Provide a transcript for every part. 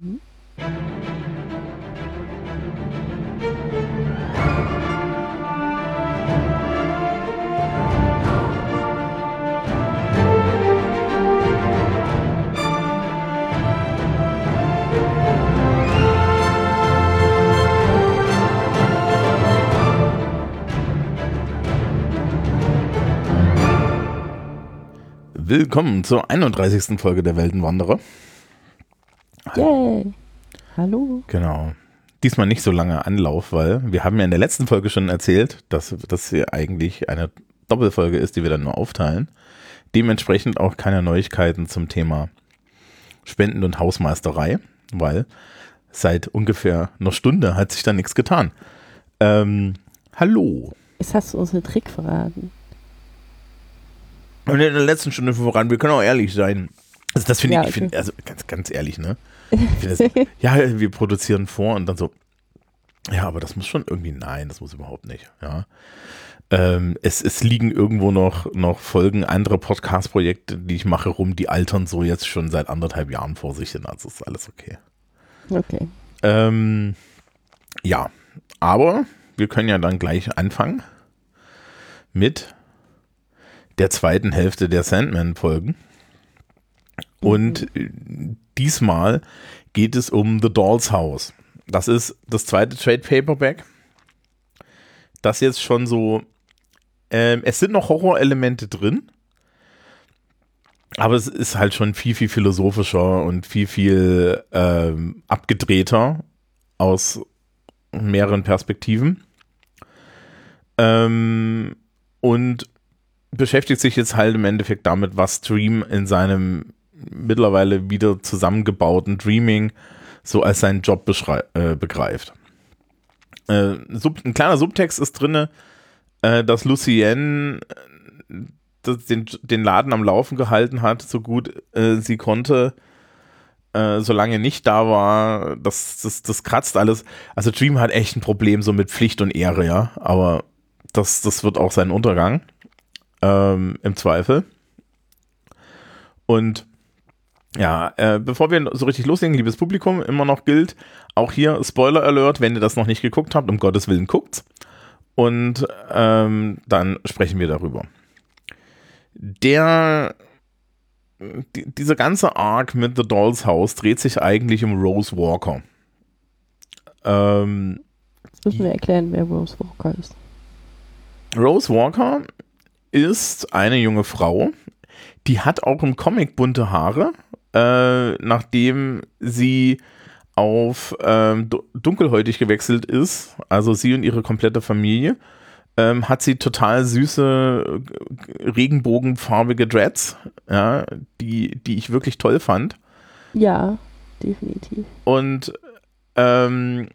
Mhm. Willkommen zur 31. Folge der Weltenwanderer. Yay. Hallo. Genau. Diesmal nicht so lange Anlauf, weil wir haben ja in der letzten Folge schon erzählt, dass das hier eigentlich eine Doppelfolge ist, die wir dann nur aufteilen. Dementsprechend auch keine Neuigkeiten zum Thema Spenden und Hausmeisterei, weil seit ungefähr einer Stunde hat sich da nichts getan. Ähm, hallo. Jetzt hast du uns einen Trick verraten. Und in der letzten Stunde voran, wir können auch ehrlich sein. Also das finde Ja, ich, ich finde, also ganz, ganz ehrlich, ne? Das, ja, wir produzieren vor und dann so, ja, aber das muss schon irgendwie, nein, das muss überhaupt nicht, ja. Ähm, es, es liegen irgendwo noch, noch Folgen anderer Podcast-Projekte, die ich mache, rum, die altern so jetzt schon seit anderthalb Jahren vor sich hin, also ist alles okay. Okay. Ähm, ja, aber wir können ja dann gleich anfangen mit der zweiten Hälfte der Sandman-Folgen. Und äh, diesmal geht es um The Doll's House. Das ist das zweite Trade Paperback. Das jetzt schon so, ähm, es sind noch Horrorelemente drin, aber es ist halt schon viel, viel philosophischer und viel, viel ähm, abgedrehter aus mehreren Perspektiven. Ähm, und beschäftigt sich jetzt halt im Endeffekt damit, was Dream in seinem mittlerweile wieder zusammengebauten Dreaming so als seinen Job äh, begreift. Äh, ein kleiner Subtext ist drinne, äh, dass Lucienne äh, den, den Laden am Laufen gehalten hat, so gut äh, sie konnte, äh, solange nicht da war. Das, das, das kratzt alles. Also Dream hat echt ein Problem so mit Pflicht und Ehre, ja, aber das, das wird auch sein Untergang ähm, im Zweifel. Und ja, äh, bevor wir so richtig loslegen, liebes Publikum, immer noch gilt, auch hier Spoiler Alert, wenn ihr das noch nicht geguckt habt, um Gottes Willen guckt's. Und ähm, dann sprechen wir darüber. Der, die, dieser ganze Arc mit The Doll's House dreht sich eigentlich um Rose Walker. Ähm, Jetzt müssen wir erklären, wer Rose Walker ist. Rose Walker ist eine junge Frau, die hat auch im Comic bunte Haare, äh, nachdem sie auf ähm, du- dunkelhäutig gewechselt ist, also sie und ihre komplette Familie, ähm, hat sie total süße, äh, regenbogenfarbige Dreads, ja, die, die ich wirklich toll fand. Ja, definitiv. Und ähm,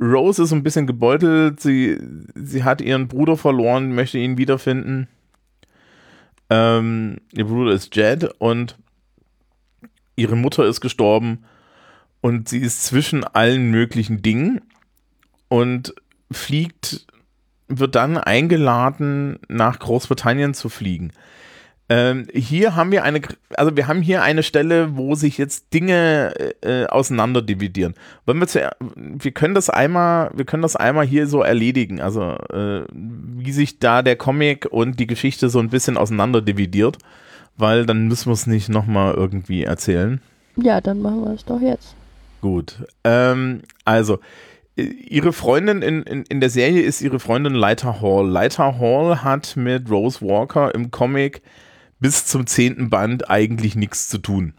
Rose ist ein bisschen gebeutelt. Sie, sie hat ihren Bruder verloren, möchte ihn wiederfinden. Ähm, ihr Bruder ist Jed und ihre Mutter ist gestorben und sie ist zwischen allen möglichen Dingen und fliegt, wird dann eingeladen, nach Großbritannien zu fliegen. Ähm, hier haben wir eine, also wir haben hier eine Stelle, wo sich jetzt Dinge äh, auseinander dividieren. Wollen wir, zu, wir können das einmal, wir können das einmal hier so erledigen, also äh, wie sich da der Comic und die Geschichte so ein bisschen auseinander dividiert, weil dann müssen wir es nicht nochmal irgendwie erzählen. Ja, dann machen wir es doch jetzt. Gut. Ähm, also, äh, ihre Freundin in, in, in der Serie ist ihre Freundin Leiter Hall. Leiter Hall hat mit Rose Walker im Comic bis zum zehnten Band eigentlich nichts zu tun.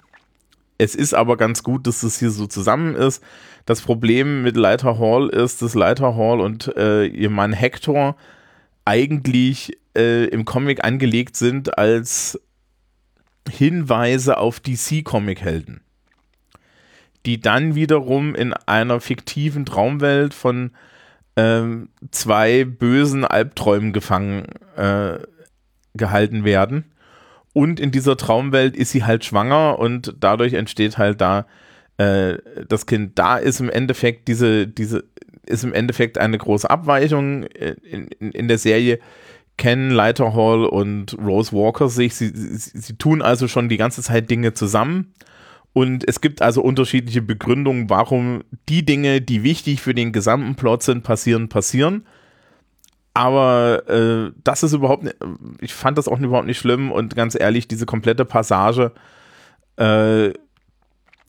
Es ist aber ganz gut, dass das hier so zusammen ist. Das Problem mit Leiter Hall ist, dass Leiter Hall und äh, ihr Mann Hector eigentlich äh, im Comic angelegt sind als Hinweise auf DC-Comic-Helden die dann wiederum in einer fiktiven Traumwelt von ähm, zwei bösen Albträumen gefangen äh, gehalten werden. Und in dieser Traumwelt ist sie halt schwanger und dadurch entsteht halt da äh, das Kind. Da ist im Endeffekt diese, diese, ist im Endeffekt eine große Abweichung in, in, in der Serie. Kennen Leiter Hall und Rose Walker sich. Sie, sie, sie tun also schon die ganze Zeit Dinge zusammen Und es gibt also unterschiedliche Begründungen, warum die Dinge, die wichtig für den gesamten Plot sind, passieren, passieren. Aber äh, das ist überhaupt nicht, ich fand das auch überhaupt nicht schlimm und ganz ehrlich, diese komplette Passage äh,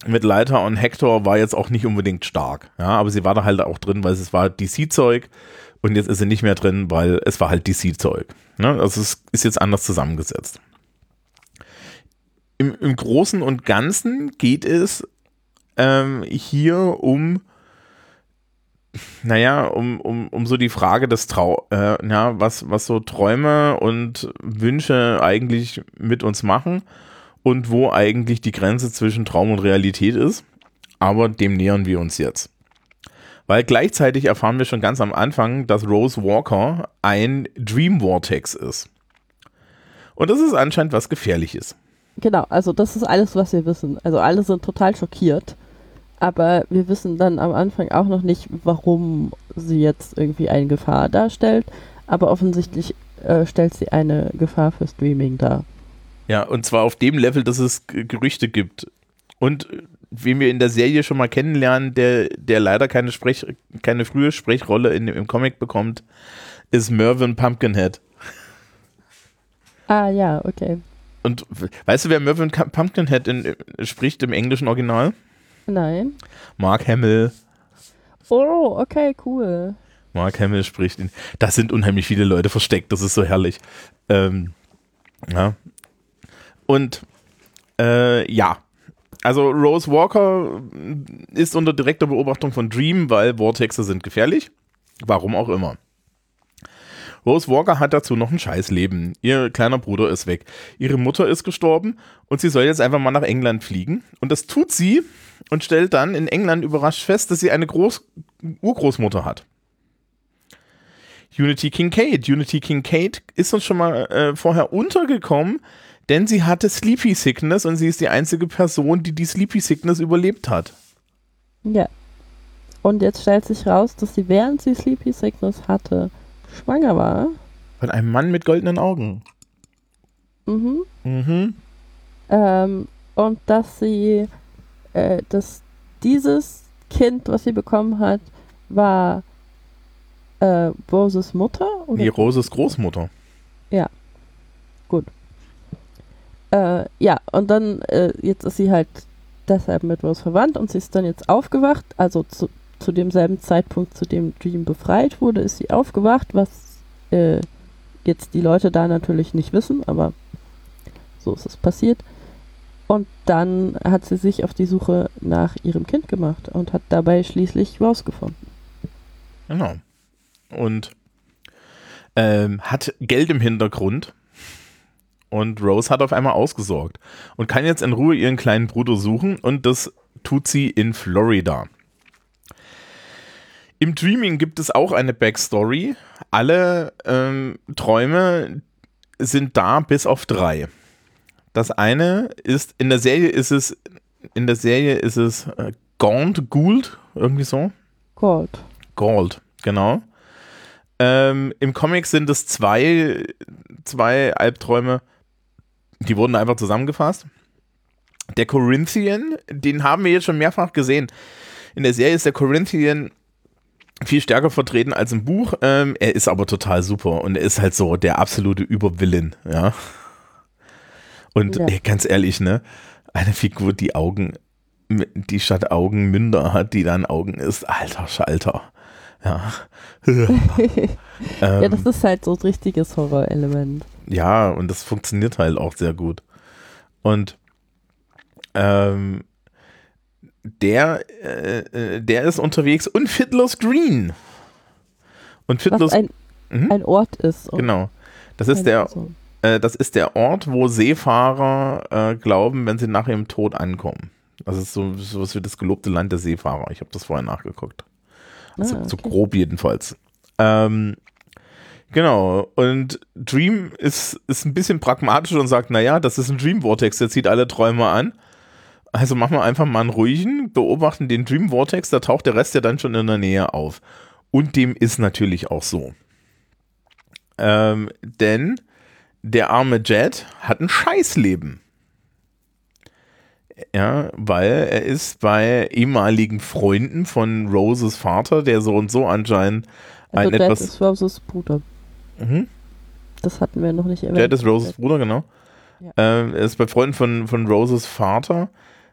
mit Leiter und Hector war jetzt auch nicht unbedingt stark. Ja, aber sie war da halt auch drin, weil es war DC-Zeug und jetzt ist sie nicht mehr drin, weil es war halt DC-Zeug. Ne? Also es ist jetzt anders zusammengesetzt. Im, Im Großen und Ganzen geht es ähm, hier um naja, um, um, um so die Frage des Trau, äh, ja, was, was so Träume und Wünsche eigentlich mit uns machen und wo eigentlich die Grenze zwischen Traum und Realität ist. Aber dem nähern wir uns jetzt. Weil gleichzeitig erfahren wir schon ganz am Anfang, dass Rose Walker ein Dream Vortex ist. Und das ist anscheinend was Gefährliches. Genau, also das ist alles, was wir wissen. Also alle sind total schockiert. Aber wir wissen dann am Anfang auch noch nicht, warum sie jetzt irgendwie eine Gefahr darstellt. Aber offensichtlich äh, stellt sie eine Gefahr für Streaming dar. Ja, und zwar auf dem Level, dass es Gerüchte gibt. Und wen wir in der Serie schon mal kennenlernen, der, der leider keine, Sprech, keine frühe Sprechrolle in, im Comic bekommt, ist Mervyn Pumpkinhead. Ah ja, okay. Und weißt du, wer Mervyn Pumpkinhead in, spricht im englischen Original? Nein. Mark Hamill. Oh, okay, cool. Mark Hamill spricht ihn. Da sind unheimlich viele Leute versteckt, das ist so herrlich. Ähm, ja. Und äh, ja. Also Rose Walker ist unter direkter Beobachtung von Dream, weil Vortexe sind gefährlich. Warum auch immer. Rose Walker hat dazu noch ein Scheißleben. Ihr kleiner Bruder ist weg. Ihre Mutter ist gestorben und sie soll jetzt einfach mal nach England fliegen. Und das tut sie und stellt dann in England überrascht fest, dass sie eine Groß Urgroßmutter hat. Unity Kincaid. Unity Kincaid ist uns schon mal äh, vorher untergekommen, denn sie hatte Sleepy Sickness und sie ist die einzige Person, die die Sleepy Sickness überlebt hat. Ja. Und jetzt stellt sich raus, dass sie während sie Sleepy Sickness hatte, schwanger war. Von einem Mann mit goldenen Augen. Mhm. Mhm. Ähm, und dass sie, äh, dass dieses Kind, was sie bekommen hat, war äh, Roses Mutter? Oder? Nee, Roses Großmutter. Äh, ja, und dann, äh, jetzt ist sie halt deshalb mit Rose verwandt und sie ist dann jetzt aufgewacht, also zu, zu demselben Zeitpunkt, zu dem Dream befreit wurde, ist sie aufgewacht, was äh, jetzt die Leute da natürlich nicht wissen, aber so ist es passiert. Und dann hat sie sich auf die Suche nach ihrem Kind gemacht und hat dabei schließlich rausgefunden. Genau. Und ähm, hat Geld im Hintergrund. Und Rose hat auf einmal ausgesorgt und kann jetzt in Ruhe ihren kleinen Bruder suchen und das tut sie in Florida. Im Dreaming gibt es auch eine Backstory. Alle ähm, Träume sind da bis auf drei. Das eine ist, in der Serie ist es, in der Serie ist es äh, Gaunt, Gould, irgendwie so. Gold. Gold, genau. Ähm, Im Comic sind es zwei, zwei Albträume, die wurden einfach zusammengefasst. Der Corinthian, den haben wir jetzt schon mehrfach gesehen. In der Serie ist der Corinthian viel stärker vertreten als im Buch. Ähm, er ist aber total super und er ist halt so der absolute Überwillen, ja. Und Ja. ey, ganz ehrlich, ne, eine Figur, die Augen, die statt Augen Münder hat, die dann Augen ist, alter Schalter. Ja. ja, Ähm, das ist halt so ein richtiges Horrorelement. Ja, und das funktioniert halt auch sehr gut. Und ähm, der, äh, äh, der ist unterwegs und Fiddler's Green. Und Was Fiddler's ein, Mhm. ein Ort ist. genau. Das ist der, äh, das ist der Ort, wo Seefahrer äh, glauben, wenn sie nach ihrem Tod ankommen. Das ist so sowas wie das gelobte Land der Seefahrer. Ich habe das vorher nachgeguckt. Also, Ah, So okay. grob jedenfalls. Ähm, genau. Und Dream ist, ist ein bisschen pragmatisch und sagt, naja, das ist ein Dream Vortex, der zieht alle Träume an. Also machen wir einfach mal einen ruhigen, beobachten den Dream Vortex, da taucht der Rest ja dann schon in der Nähe auf. Und dem ist natürlich auch so. Ähm, denn der arme Jet hat ein Scheißleben. Ja, weil er ist bei ehemaligen Freunden von Roses Vater, der so und so anscheinend Also ein Dad etwas. ist Roses Bruder. Mhm. Das hatten wir noch nicht erwähnt. Dad ist Roses Bruder, genau. Ja. Ähm, er ist bei Freunden von, von Roses Vater,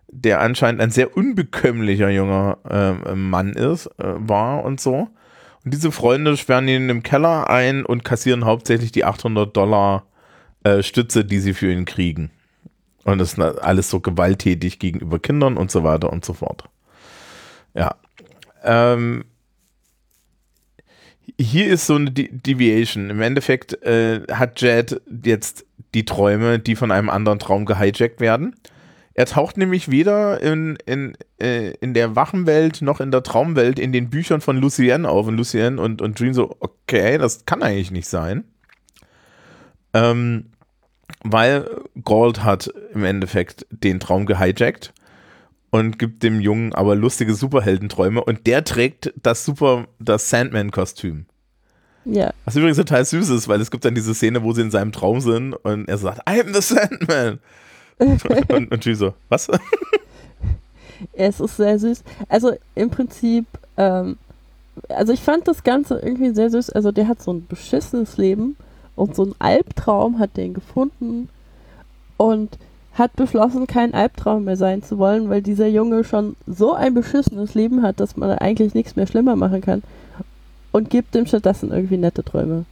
der anscheinend ein sehr unbekömmlicher junger ähm, Mann ist, äh, war und so. Und diese Freunde sperren ihn im Keller ein und kassieren hauptsächlich die 800 Dollar äh, Stütze, die sie für ihn kriegen. Und das ist alles so gewalttätig gegenüber Kindern und so weiter und so fort. Ja. Ähm, hier ist so eine De Deviation. Im Endeffekt äh, hat Jed jetzt die Träume, die von einem anderen Traum gehijackt werden. Er taucht nämlich weder in, in, äh, in der Wachenwelt noch in der Traumwelt in den Büchern von Lucienne auf. Und Lucienne und, und Dream so, okay, das kann eigentlich nicht sein. Ähm, weil Gold hat im Endeffekt den Traum gehijackt und gibt dem Jungen aber lustige Superheldenträume und der trägt das Super, das Sandman-Kostüm. Ja, Was übrigens total süß ist, weil es gibt dann diese Szene, wo sie in seinem Traum sind und er sagt, I'm the Sandman. und, und sie so, was? es ist sehr süß. Also im Prinzip, ähm, also ich fand das Ganze irgendwie sehr süß. Also der hat so ein beschissenes Leben und so ein Albtraum hat den gefunden und hat beschlossen, kein Albtraum mehr sein zu wollen, weil dieser Junge schon so ein beschissenes Leben hat, dass man eigentlich nichts mehr schlimmer machen kann. Und gibt ihm stattdessen irgendwie nette Träume.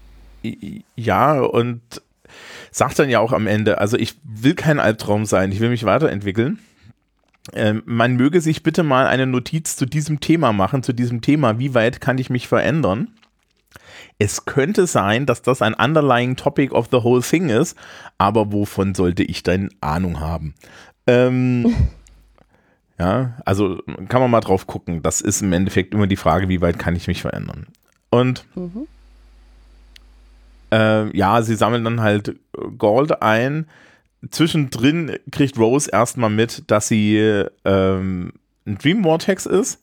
Ja, und sagt dann ja auch am Ende, also ich will kein Albtraum sein, ich will mich weiterentwickeln. Ähm, man möge sich bitte mal eine Notiz zu diesem Thema machen, zu diesem Thema, wie weit kann ich mich verändern? Es könnte sein, dass das ein underlying topic of the whole thing ist, aber wovon sollte ich denn Ahnung haben? Ähm, ja, also kann man mal drauf gucken. Das ist im Endeffekt immer die Frage, wie weit kann ich mich verändern? Und Mhm. äh, ja, sie sammeln dann halt Gold ein. Zwischendrin kriegt Rose erstmal mit, dass sie ähm, ein Dream Vortex ist.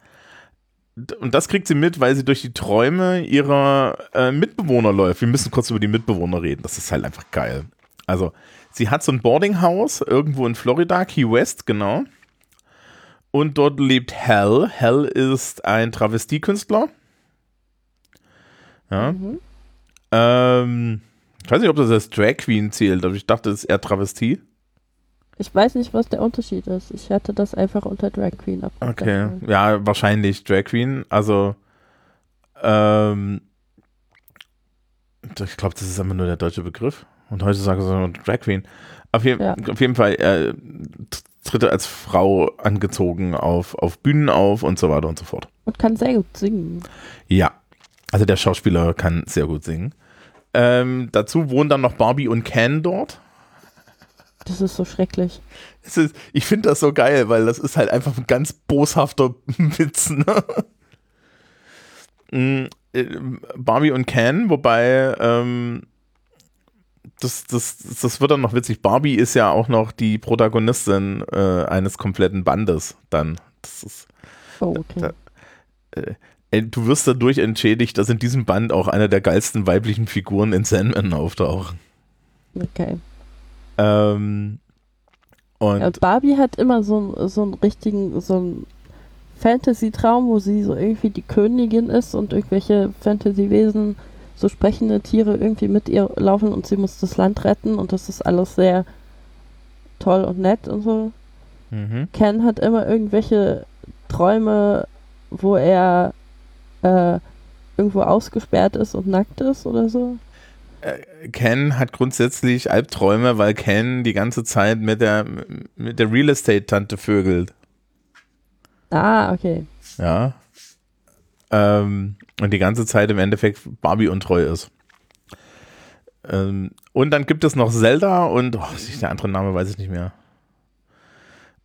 Und das kriegt sie mit, weil sie durch die Träume ihrer äh, Mitbewohner läuft. Wir müssen kurz über die Mitbewohner reden. Das ist halt einfach geil. Also, sie hat so ein Boardinghaus irgendwo in Florida, Key West, genau. Und dort lebt Hal. Hal ist ein Travestiekünstler. Ja. Mhm. Ähm, ich weiß nicht, ob das als Drag Queen zählt, aber ich dachte, das ist eher Travestie. Ich weiß nicht, was der Unterschied ist. Ich hatte das einfach unter Drag Queen Okay, abgegeben. ja, wahrscheinlich Drag Queen. Also, ähm, ich glaube, das ist einfach nur der deutsche Begriff. Und heute sagen sie nur Drag Queen. Auf, je Ja. auf jeden Fall äh, tritt er als Frau angezogen auf, auf Bühnen auf und so weiter und so fort. Und kann sehr gut singen. Ja, also der Schauspieler kann sehr gut singen. Ähm, dazu wohnen dann noch Barbie und Ken dort. Das ist so schrecklich. Ist, ich finde das so geil, weil das ist halt einfach ein ganz boshafter Witz. Ne? Mm, äh, Barbie und Ken, wobei ähm, das, das, das wird dann noch witzig. Barbie ist ja auch noch die Protagonistin äh, eines kompletten Bandes dann. Das ist, Oh, okay. Da- ey, du wirst dadurch entschädigt, dass in diesem Band auch einer der geilsten weiblichen Figuren in Sandman auftauchen. okay. Ähm, und Ja, Barbie hat immer so, einen- so einen richtigen, so einen Fantasy-Traum, wo sie so irgendwie die Königin ist und irgendwelche Fantasy-Wesen, so sprechende Tiere irgendwie mit ihr laufen und sie muss das Land retten und das ist alles sehr toll und nett und so. mhm. Ken hat immer irgendwelche Träume, wo er äh, irgendwo ausgesperrt ist und nackt ist oder so. Ken hat grundsätzlich Albträume, weil Ken die ganze Zeit mit der, mit der Real Estate-Tante vögelt. Ah, okay. Ja. Ähm, und die ganze Zeit im Endeffekt Barbie untreu ist. Ähm, und dann gibt es noch Zelda und oh, der andere Name weiß ich nicht mehr.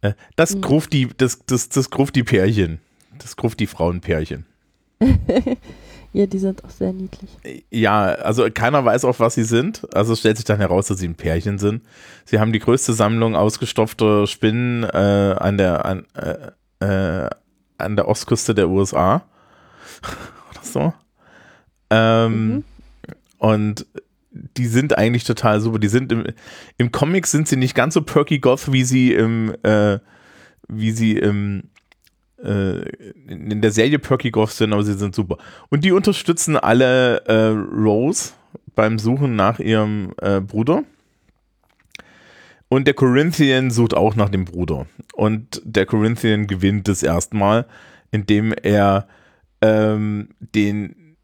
Äh, das Hm. Grufti, das, das, das Grufti-Pärchen. Das Grufti-Frauenpärchen. ja, die sind auch sehr niedlich. Ja, also keiner weiß auch, was sie sind. Also es stellt sich dann heraus, dass sie ein Pärchen sind. Sie haben die größte Sammlung ausgestopfter Spinnen äh, an der an, äh, äh, an der Ostküste der USA. Oder so. Ähm, Mhm. Und die sind eigentlich total super. Die sind im, im Comic sind sie nicht ganz so perky goth, wie sie im, äh, wie sie im, in der Serie Perky Goff sind, aber sie sind super. Und die unterstützen alle äh, Rose beim Suchen nach ihrem äh, Bruder. Und der Corinthian sucht auch nach dem Bruder. Und der Corinthian gewinnt das erstmal, indem er ähm, den,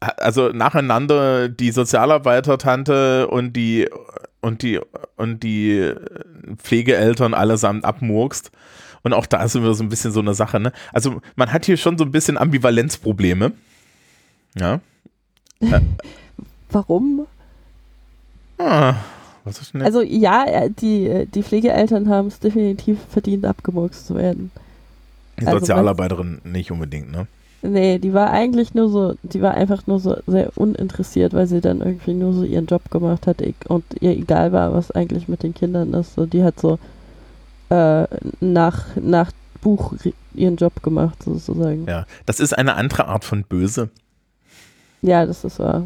also nacheinander die Sozialarbeiter-Tante und die und die und die Pflegeeltern allesamt abmurkst. Und auch da ist immer so ein bisschen so eine Sache, ne? Also man hat hier schon so ein bisschen Ambivalenzprobleme. Ja. Warum? Ah, was ist denn Also ja, äh, die, äh, die Pflegeeltern haben es definitiv verdient, abgemurkst zu werden. Die also Sozialarbeiterin nicht unbedingt, ne? Nee, die war eigentlich nur so, die war einfach nur so sehr uninteressiert, weil sie dann irgendwie nur so ihren Job gemacht hat und ihr egal war, was eigentlich mit den Kindern ist. So, die hat so äh, nach, nach Buch ihren Job gemacht, sozusagen. Ja, das ist eine andere Art von Böse. Ja, das ist wahr.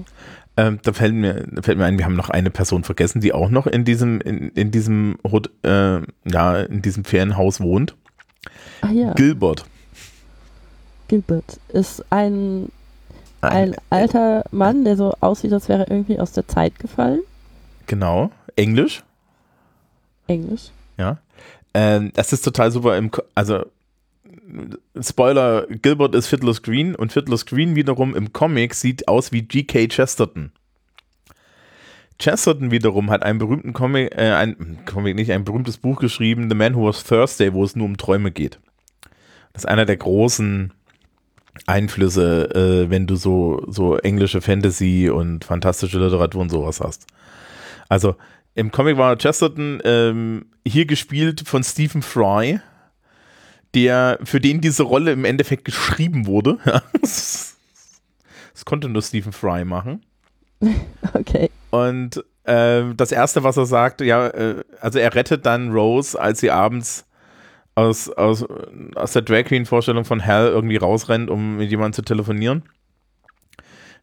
Ähm, da fällt mir, da fällt mir ein, wir haben noch eine Person vergessen, die auch noch in diesem, in, in diesem, äh, ja, in diesem Ferienhaus wohnt. Ah ja. Gilbert. Gilbert ist ein, ein, ein alter Mann, der so aussieht, als wäre er irgendwie aus der Zeit gefallen. Genau. Englisch. Englisch. Ja. Ähm, das ist total super im, also Spoiler, Gilbert ist Fiddler's Green und Fiddler's Green wiederum im Comic sieht aus wie G.K. Chesterton. Chesterton wiederum hat einen berühmten Comic, äh, ein Comic nicht, ein berühmtes Buch geschrieben, The Man Who Was Thursday, wo es nur um Träume geht. Das ist einer der großen Einflüsse, äh, wenn du so, so englische Fantasy und fantastische Literatur und sowas hast. Also im Comic war Chesterton ähm, hier gespielt von Stephen Fry, der für den diese Rolle im Endeffekt geschrieben wurde. das, konnte nur Stephen Fry machen. Okay. Und äh, das erste, was er sagt, ja, äh, also er rettet dann Rose, als sie abends aus, aus, aus der Drag Queen-Vorstellung von Hell irgendwie rausrennt, um mit jemandem zu telefonieren.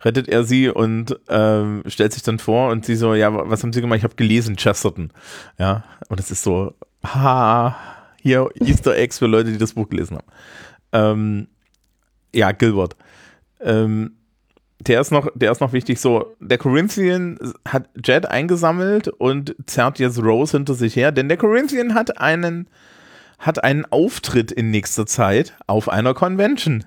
Rettet er sie und ähm, stellt sich dann vor und sie so, ja, was haben sie gemacht? Ich habe gelesen, Chesterton. Ja, und es ist so, ha, hier Easter Eggs für Leute, die das Buch gelesen haben. Ähm, ja, Gilbert. Ähm, der ist noch, der ist noch wichtig. So, der Corinthian hat Jet eingesammelt und zerrt jetzt Rose hinter sich her, denn der Corinthian hat einen hat einen Auftritt in nächster Zeit auf einer Convention.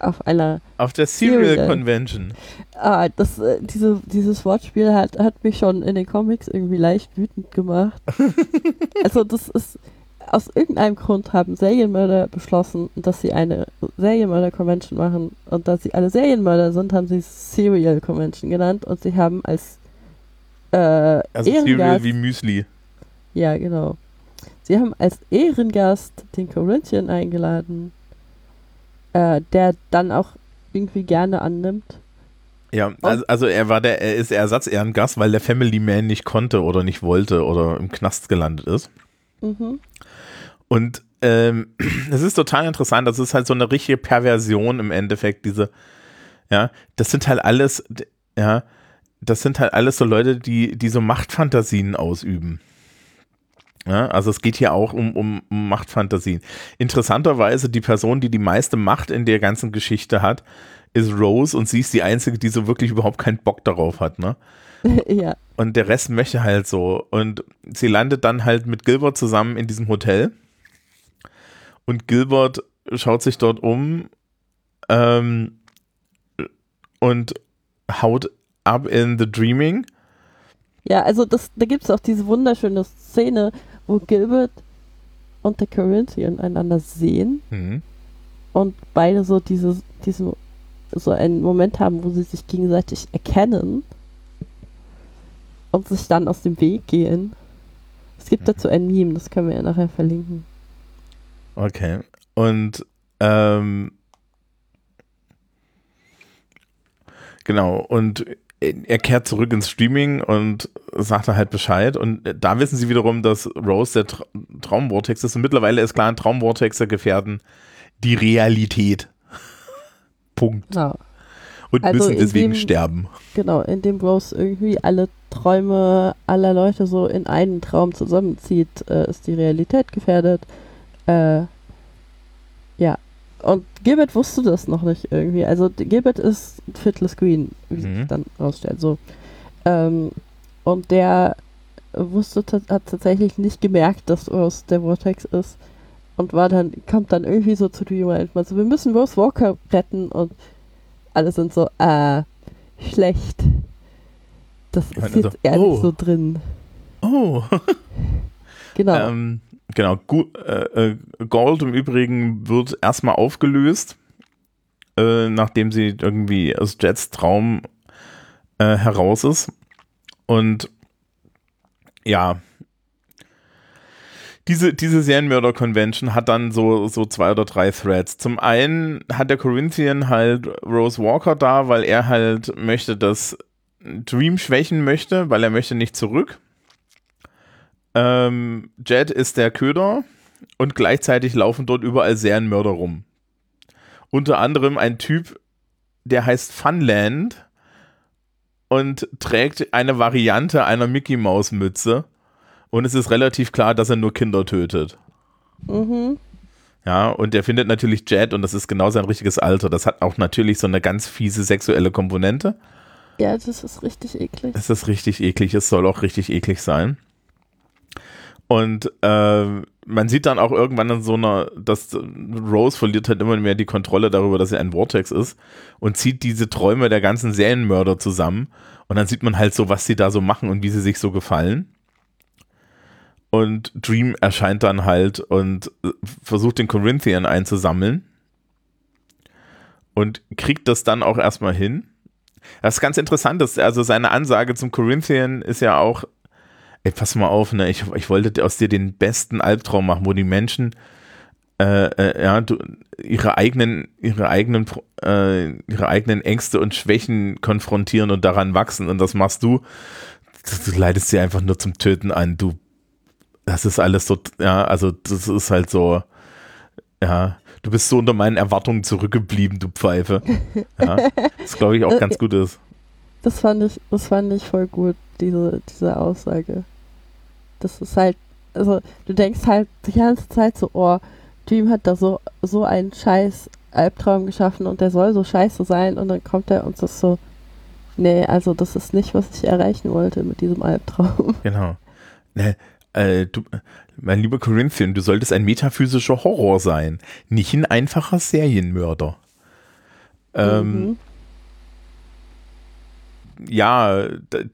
Auf einer. Auf der Serial, Serial. Convention. Ah, das, äh, diese, dieses Wortspiel hat, hat mich schon in den Comics irgendwie leicht wütend gemacht. also, das ist. Aus irgendeinem Grund haben Serienmörder beschlossen, dass sie eine Serienmörder-Convention machen. Und da sie alle Serienmörder sind, haben sie Serial Convention genannt. Und sie haben als. Äh, also Serial wie Müsli. Ja, genau. Sie haben als Ehrengast den Corinthian eingeladen, äh, der dann auch irgendwie gerne annimmt. Ja, also, also, er war der, er ist Ersatzehrengast, weil der Family Man nicht konnte oder nicht wollte oder im Knast gelandet ist. Mhm. Und ähm, es ist total interessant, das ist halt so eine richtige Perversion im Endeffekt, diese, ja, das sind halt alles, ja, das sind halt alles so Leute, die, die so Machtfantasien ausüben. Ja, also es geht hier auch um, um, um Machtfantasien. Interessanterweise die Person, die die meiste Macht in der ganzen Geschichte hat, ist Rose und sie ist die Einzige, die so wirklich überhaupt keinen Bock darauf hat, ne? ja. Und der Rest möchte halt so. Und sie landet dann halt mit Gilbert zusammen in diesem Hotel. Und Gilbert schaut sich dort um ähm, und haut ab in The Dreaming. Ja, also das, da gibt es auch diese wunderschöne Szene, wo Gilbert und der Corinthian einander sehen mhm. und beide so dieses, diesen, so einen Moment haben, wo sie sich gegenseitig erkennen und sich dann aus dem Weg gehen. Es gibt dazu ein Meme, das können wir ja nachher verlinken. Okay. Und ähm, genau, und er kehrt zurück ins Streaming und sagt da halt Bescheid. Und da wissen sie wiederum, dass Rose der Tra Traumvortex ist. Und mittlerweile ist klar, Traumvortexe gefährden die Realität. Punkt. Genau. Und also müssen deswegen dem, sterben. Genau, indem Rose irgendwie alle Träume aller Leute so in einen Traum zusammenzieht, äh, ist die Realität gefährdet. Äh, ja. Und Gilbert wusste das noch nicht irgendwie. Also Gilbert ist Fitless Green, wie Mhm. sich dann rausstellt. So. Ähm, und der wusste, hat tatsächlich nicht gemerkt, dass Rose der Vortex ist. Und war dann, kommt dann irgendwie so zu Dream und so, wir müssen Rose Walker retten und alle sind so, äh, schlecht. Das ist dann jetzt eher oh. so drin. Oh. Genau. Ähm, genau. Gu äh, äh, Gold im Übrigen wird erstmal aufgelöst, äh, nachdem sie irgendwie aus Jets Traum äh, heraus ist. Und ja, diese, diese Serienmörder-Convention hat dann so, so zwei oder drei Threads. Zum einen hat der Corinthian halt Rose Walker da, weil er halt möchte, dass Dream schwächen möchte, weil er möchte nicht zurück. Ähm, Jet ist der Köder und gleichzeitig laufen dort überall Serienmörder rum. Unter anderem ein Typ, der heißt Funland und trägt eine Variante einer Mickey Maus Mütze. Und es ist relativ klar, dass er nur Kinder tötet. mhm. Ja, und der findet natürlich Jet und das ist genau sein richtiges Alter. Das hat auch natürlich so eine ganz fiese sexuelle Komponente. Ja, das ist richtig eklig. Es ist richtig eklig, es soll auch richtig eklig sein. Und äh, man sieht dann auch irgendwann in so einer, dass Rose verliert halt immer mehr die Kontrolle darüber, dass er ein Vortex ist und zieht diese Träume der ganzen Serienmörder zusammen. Und dann sieht man halt so, was sie da so machen und wie sie sich so gefallen. Und Dream erscheint dann halt und äh, versucht den Corinthian einzusammeln. Und kriegt das dann auch erstmal hin. Das ist ganz interessant, ist, also seine Ansage zum Corinthian ist ja auch, ey, pass mal auf, ne, ich, ich wollte aus dir den besten Albtraum machen, wo die Menschen äh, äh, ja, du, ihre eigenen, ihre eigenen, äh, ihre eigenen Ängste und Schwächen konfrontieren und daran wachsen und das machst du. Du, du leitest sie einfach nur zum Töten an, du, das ist alles so, ja, also das ist halt so, ja, du bist so unter meinen Erwartungen zurückgeblieben, du Pfeife. Ja, das glaube ich auch ganz gut ist. Das fand ich, das fand ich voll gut, diese, diese Aussage. Das ist halt, also du denkst halt die ganze Zeit so, oh, Dream hat da so, so einen scheiß Albtraum geschaffen und der soll so scheiße sein und dann kommt er und das so, nee, also das ist nicht, was ich erreichen wollte mit diesem Albtraum. Genau. Ne, äh, du, mein lieber Corinthian, du solltest ein metaphysischer Horror sein, nicht ein einfacher Serienmörder. Ähm, Mhm. Ja,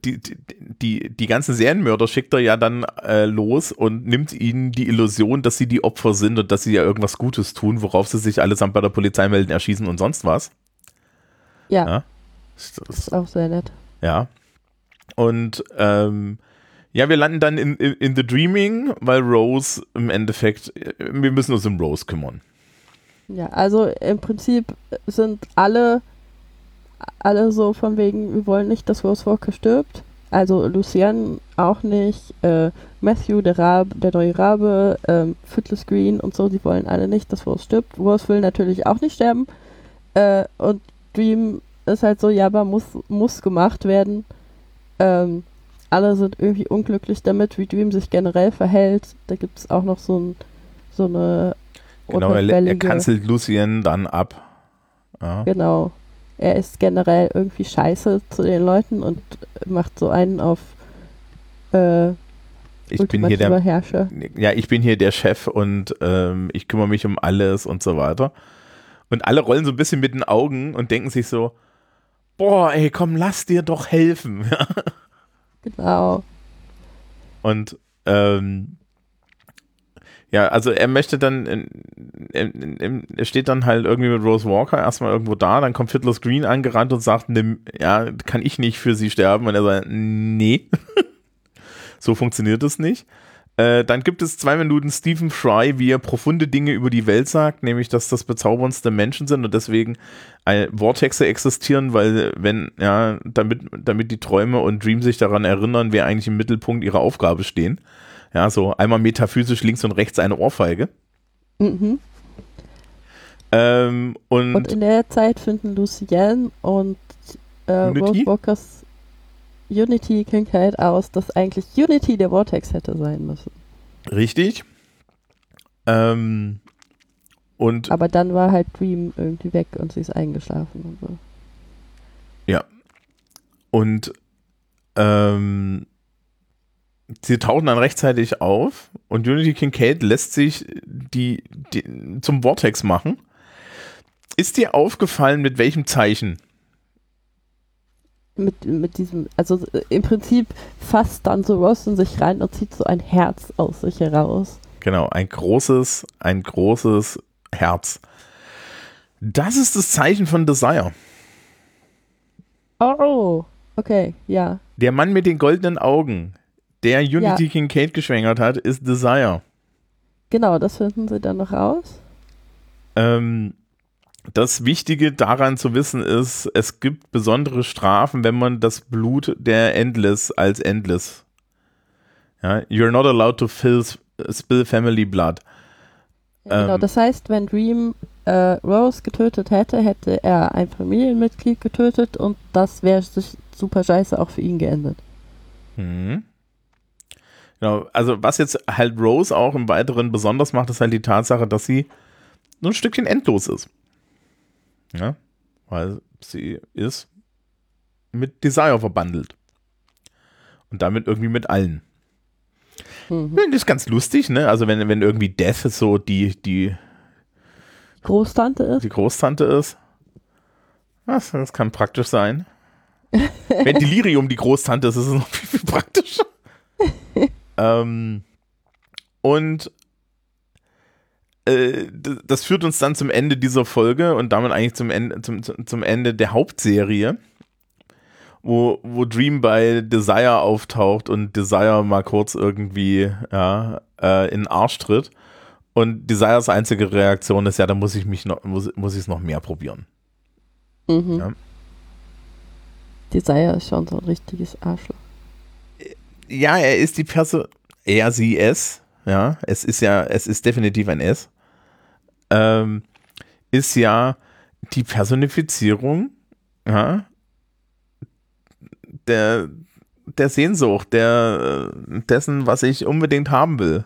die, die, die ganzen Serienmörder schickt er ja dann äh, los und nimmt ihnen die Illusion, dass sie die Opfer sind und dass sie ja irgendwas Gutes tun, worauf sie sich allesamt bei der Polizei melden, erschießen und sonst was. Ja, Ja. das Das, ist auch sehr nett. Ja. Und ähm, ja, wir landen dann in, in, in The Dreaming, weil Rose im Endeffekt, äh, wir müssen uns um Rose kümmern. Ja, also im Prinzip sind alle, alle so von wegen, wir wollen nicht, dass Rose Walker stirbt. Also Lucian auch nicht, äh, Matthew, der Rabe, der neue Rabe, ähm, Footloose Green und so, die wollen alle nicht, dass Rose stirbt. Rose will natürlich auch nicht sterben. Äh, und Dream ist halt so, ja, aber muss, muss gemacht werden. Ähm, alle sind irgendwie unglücklich damit, wie Dream sich generell verhält. Da gibt es auch noch so, ein, so eine Genau, er, er kanzelt Lucien dann ab. Ja. Genau. Er ist generell irgendwie scheiße zu den Leuten und macht so einen auf äh, Ich bin hier der, Herrscher. ja, ich bin hier der Chef und ähm, ich kümmere mich um alles und so weiter. Und alle rollen so ein bisschen mit den Augen und denken sich so, boah, ey, komm, lass dir doch helfen. Genau. Und ähm, ja, also er möchte dann, er steht dann halt irgendwie mit Rose Walker erstmal irgendwo da, dann kommt Fiddler's Green angerannt und sagt, nimm, ja, kann ich nicht für sie sterben? Und er sagt, nee, so funktioniert es nicht. Äh, dann gibt es zwei Minuten Stephen Fry, wie er profunde Dinge über die Welt sagt, nämlich, dass das bezauberndste Menschen sind und deswegen äh, Vortexe existieren, weil wenn, ja, damit, damit die Träume und Dream sich daran erinnern, wer eigentlich im Mittelpunkt ihrer Aufgabe stehen. Ja, so einmal metaphysisch links und rechts eine Ohrfeige. Mhm. Ähm, und, Und in der Zeit finden Lucienne und äh, Unity? Walkers Unity-Krankheit aus, dass eigentlich Unity der Vortex hätte sein müssen. richtig. Ähm, und Aber dann war halt Dream irgendwie weg und sie ist eingeschlafen und so. Und ähm, sie tauchen dann rechtzeitig auf und Unity Kincaid lässt sich die, die zum Vortex machen. Ist dir aufgefallen, mit welchem Zeichen? Mit, mit diesem, also äh, im Prinzip fasst dann so Ross in sich rein und zieht so ein Herz aus sich heraus. Genau, ein großes, ein großes Herz. Das ist das Zeichen von Desire. Oh, okay, ja. Der Mann mit den goldenen Augen, der Unity Ja. Kincaid geschwängert hat, ist Desire. Genau, das finden sie dann noch raus. Ähm, das Wichtige daran zu wissen ist, es gibt besondere Strafen, wenn man das Blut der Endless als Endless. Ja, you're not allowed to fill, spill family blood. Genau, Ähm. das heißt, wenn Dream äh, Rose getötet hätte, hätte er ein Familienmitglied getötet und das wäre sich super scheiße auch für ihn geendet. Mhm. Genau, also was jetzt halt Rose auch im Weiteren besonders macht, ist halt die Tatsache, dass sie nur ein Stückchen endlos ist. Ja, weil sie ist mit Desire verbandelt. Und damit irgendwie mit allen. Mhm. Das ist ganz lustig, ne? Also wenn, wenn irgendwie Death so die, die, Großtante ist. die Großtante ist. Das, das kann praktisch sein. wenn Delirium die Großtante ist, ist es noch viel, viel praktischer. Ähm, und äh, das führt uns dann zum Ende dieser Folge und damit eigentlich zum Ende, zum zum Ende der Hauptserie, wo, wo Dream bei Desire auftaucht und Desire mal kurz irgendwie ja, äh, in den Arsch tritt. Und Desires einzige Reaktion ist, ja, da muss ich mich noch, muss, muss ich es noch mehr probieren. Mhm. Ja. Desire ist schon so ein richtiges Arschloch. Ja, er ist die Person, er, sie, es, ja, es ist ja, es ist definitiv ein S, ähm, ist ja die Personifizierung, ja, der, der Sehnsucht, der, dessen, was ich unbedingt haben will.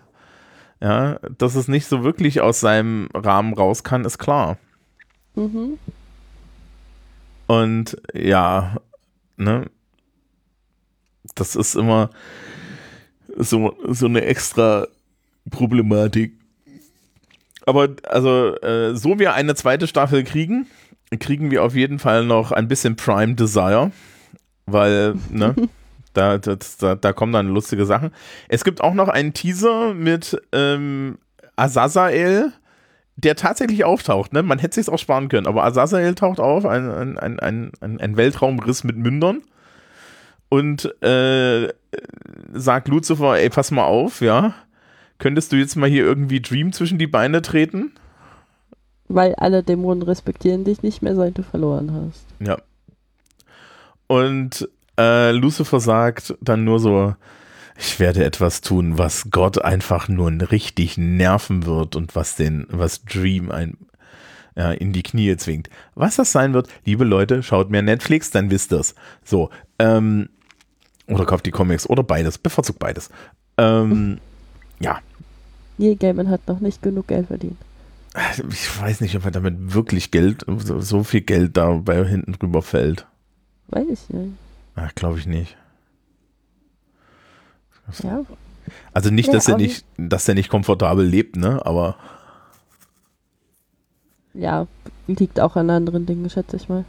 Ja, dass es nicht so wirklich aus seinem Rahmen raus kann, ist klar. Mhm. Und ja, ne, das ist immer so, so eine extra Problematik. Aber also, äh, so wir eine zweite Staffel kriegen, kriegen wir auf jeden Fall noch ein bisschen Prime Desire, weil, ne, da, das, da, da kommen dann lustige Sachen. Es gibt auch noch einen Teaser mit ähm, Azazel, der tatsächlich auftaucht. Ne? Man hätte sich auch sparen können, aber Azazel taucht auf, ein, ein, ein, ein ein Weltraumriss mit Mündern und äh, sagt Lucifer, ey, pass mal auf, ja. Könntest du jetzt mal hier irgendwie Dream zwischen die Beine treten? Weil alle Dämonen respektieren dich nicht mehr, seit du verloren hast. Ja. Und äh, Lucifer sagt dann nur so, ich werde etwas tun, was Gott einfach nur richtig nerven wird und was den, was Dream ein, ja, in die Knie zwingt. Was das sein wird, liebe Leute, schaut mehr Netflix, dann wisst ihr's. So, ähm, oder kauft die Comics oder beides, bevorzugt beides. Ähm, ja, Neil Gaiman hat noch nicht genug Geld verdient. ich weiß nicht, ob er damit wirklich Geld, so, so viel Geld dabei hinten drüber fällt. Weiß ich nicht. Ach, glaube ich nicht. Ja, Also nicht, Ja, dass er nicht, dass er nicht komfortabel lebt, ne? Aber ja, liegt auch an anderen Dingen, schätze ich mal.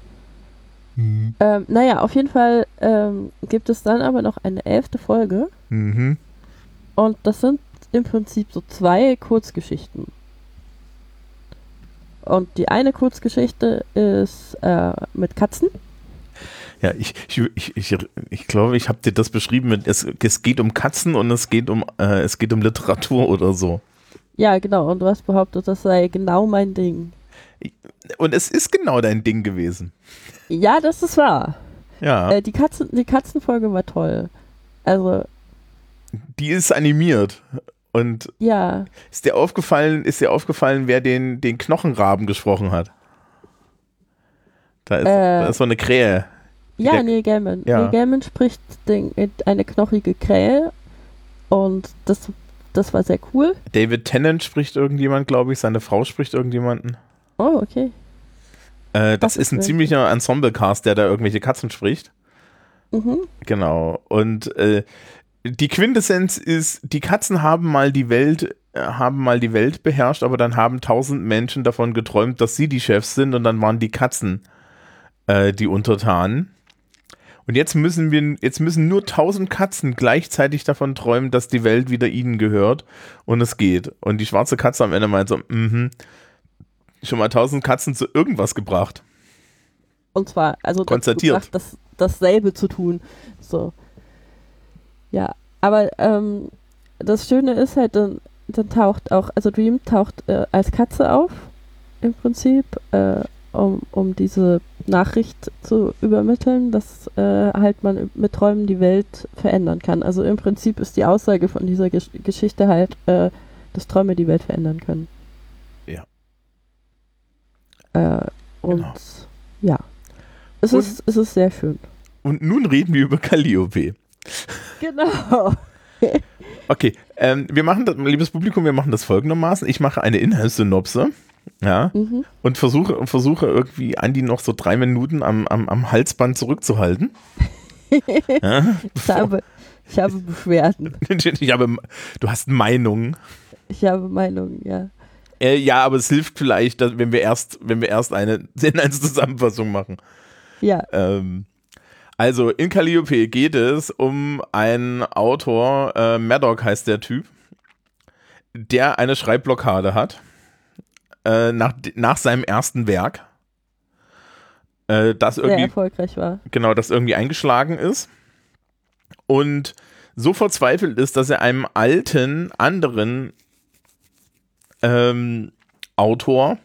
Ähm, naja, auf jeden Fall ähm, gibt es dann aber noch eine elfte Folge mhm. und das sind im Prinzip so zwei Kurzgeschichten. Und die eine Kurzgeschichte ist äh, mit Katzen. ja, ich, ich, ich, ich, ich glaube, ich habe dir das beschrieben mit, es, es geht um Katzen und es geht um, äh, es geht um Literatur oder so. Ja, genau. Und du hast behauptet, das sei genau mein Ding. Und es ist genau dein Ding gewesen. Ja, das ist wahr. Ja, Äh, die, Katzen, die Katzenfolge war toll. Also, die ist animiert. Und ja, ist dir aufgefallen, ist dir aufgefallen, wer den, den Knochenraben gesprochen hat? Da ist, Äh. da ist so eine Krähe. Ja, Der- Neil Gaiman. Ja. Neil Gaiman spricht den, eine knochige Krähe und das das war sehr cool. David Tennant spricht irgendjemand, glaube ich. Seine Frau spricht irgendjemanden. Oh, okay. Äh, das, Das ist ein ziemlicher Ensemble-Cast, der da irgendwelche Katzen spricht. Mhm. Genau. Und äh, die Quintessenz ist, die Katzen haben mal die Welt, äh, haben mal die Welt beherrscht, aber dann haben tausend Menschen davon geträumt, dass sie die Chefs sind und dann waren die Katzen äh, die Untertanen. Und jetzt müssen wir, jetzt müssen nur tausend Katzen gleichzeitig davon träumen, dass die Welt wieder ihnen gehört und es geht. Und die schwarze Katze am Ende meint so, mhm, schon mal tausend Katzen zu irgendwas gebracht. Und zwar, also Konstatiert. gebracht, das, dasselbe zu tun. So. Ja, aber ähm, das Schöne ist halt, dann, dann taucht auch, also Dream taucht äh, als Katze auf, im Prinzip, äh, um, um diese Nachricht zu übermitteln, dass äh, halt man mit Träumen die Welt verändern kann. Also im Prinzip ist die Aussage von dieser Gesch Geschichte halt, äh, dass Träume die Welt verändern können. Äh, und Genau. ja. Es Und- ist, es ist sehr schön. Und nun reden wir über Calliope. Genau. Okay, ähm, wir machen das, liebes Publikum, wir machen das folgendermaßen. Ich mache eine Inhaltssynopse, ja, Mhm. und versuche, versuche irgendwie Andi noch so drei Minuten am, am, am Halsband zurückzuhalten. ja, Ich habe, ich habe Beschwerden. ich habe, du hast Meinungen. Ich habe Meinungen, ja. Äh, ja, aber es hilft vielleicht, dass, wenn wir erst, wenn wir erst eine Inhaltszusammenfassung machen. Ja, Ähm, also in Calliope geht es um einen Autor, äh, Maddock heißt der Typ, der eine Schreibblockade hat äh, nach, nach seinem ersten Werk, äh, das sehr irgendwie erfolgreich war. genau das irgendwie eingeschlagen ist und so verzweifelt ist, dass er einem alten anderen ähm, Autor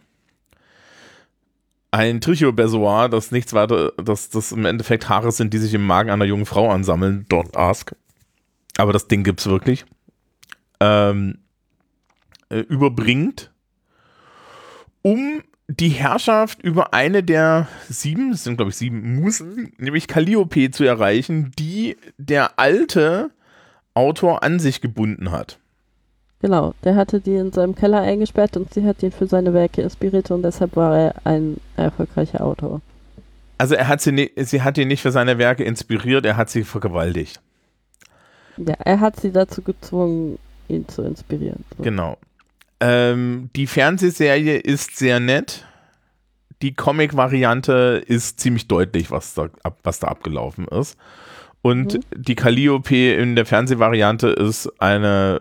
ein Trichobesoar, das nichts weiter, dass das im Endeffekt Haare sind, die sich im Magen einer jungen Frau ansammeln, dort ask. Aber das Ding gibt's wirklich. Ähm, äh, überbringt, um die Herrschaft über eine der sieben, es sind glaube ich sieben Musen, nämlich Calliope zu erreichen, die der alte Autor an sich gebunden hat. Genau, der hatte die in seinem Keller eingesperrt und sie hat ihn für seine Werke inspiriert und deshalb war er ein erfolgreicher Autor. Also er hat sie, ni- sie hat ihn nicht für seine Werke inspiriert, er hat sie vergewaltigt. Ja, er hat sie dazu gezwungen, ihn zu inspirieren. So. Genau. Ähm, die Fernsehserie ist sehr nett. Die Comic-Variante ist ziemlich deutlich, was da, ab, was da abgelaufen ist. Und Mhm. die Calliope in der Fernsehvariante ist eine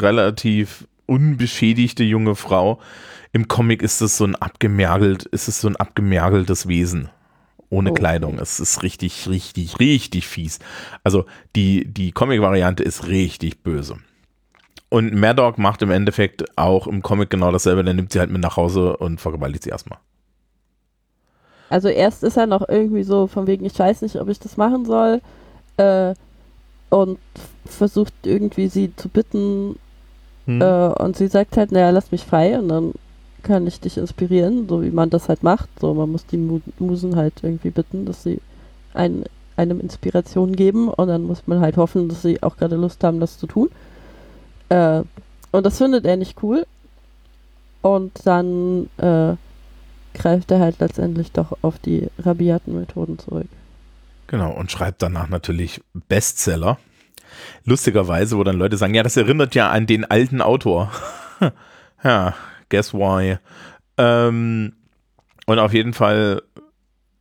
relativ unbeschädigte junge Frau. Im Comic ist es so ein abgemergelt, ist es so ein abgemergeltes Wesen. Ohne Okay. Kleidung. Es ist richtig, richtig, richtig fies. Also die, die Comic-Variante ist richtig böse. Und Maddock macht im Endeffekt auch im Comic genau dasselbe. Der nimmt sie halt mit nach Hause und vergewaltigt sie erstmal. Also erst ist er noch irgendwie so von wegen, ich weiß nicht, ob ich das machen soll. Äh, und versucht irgendwie sie zu bitten. Hm. Äh, und sie sagt halt, naja, lass mich frei und dann kann ich dich inspirieren, so wie man das halt macht. So, man muss die Mu Musen halt irgendwie bitten, dass sie ein, einem Inspiration geben und dann muss man halt hoffen, dass sie auch gerade Lust haben, das zu tun. Äh, und das findet er nicht cool. Und dann äh, greift er halt letztendlich doch auf die rabiaten Methoden zurück. Genau, und schreibt danach natürlich Bestseller. Lustigerweise, wo dann Leute sagen, ja, das erinnert ja an den alten Autor. ja, guess why. Ähm, und auf jeden Fall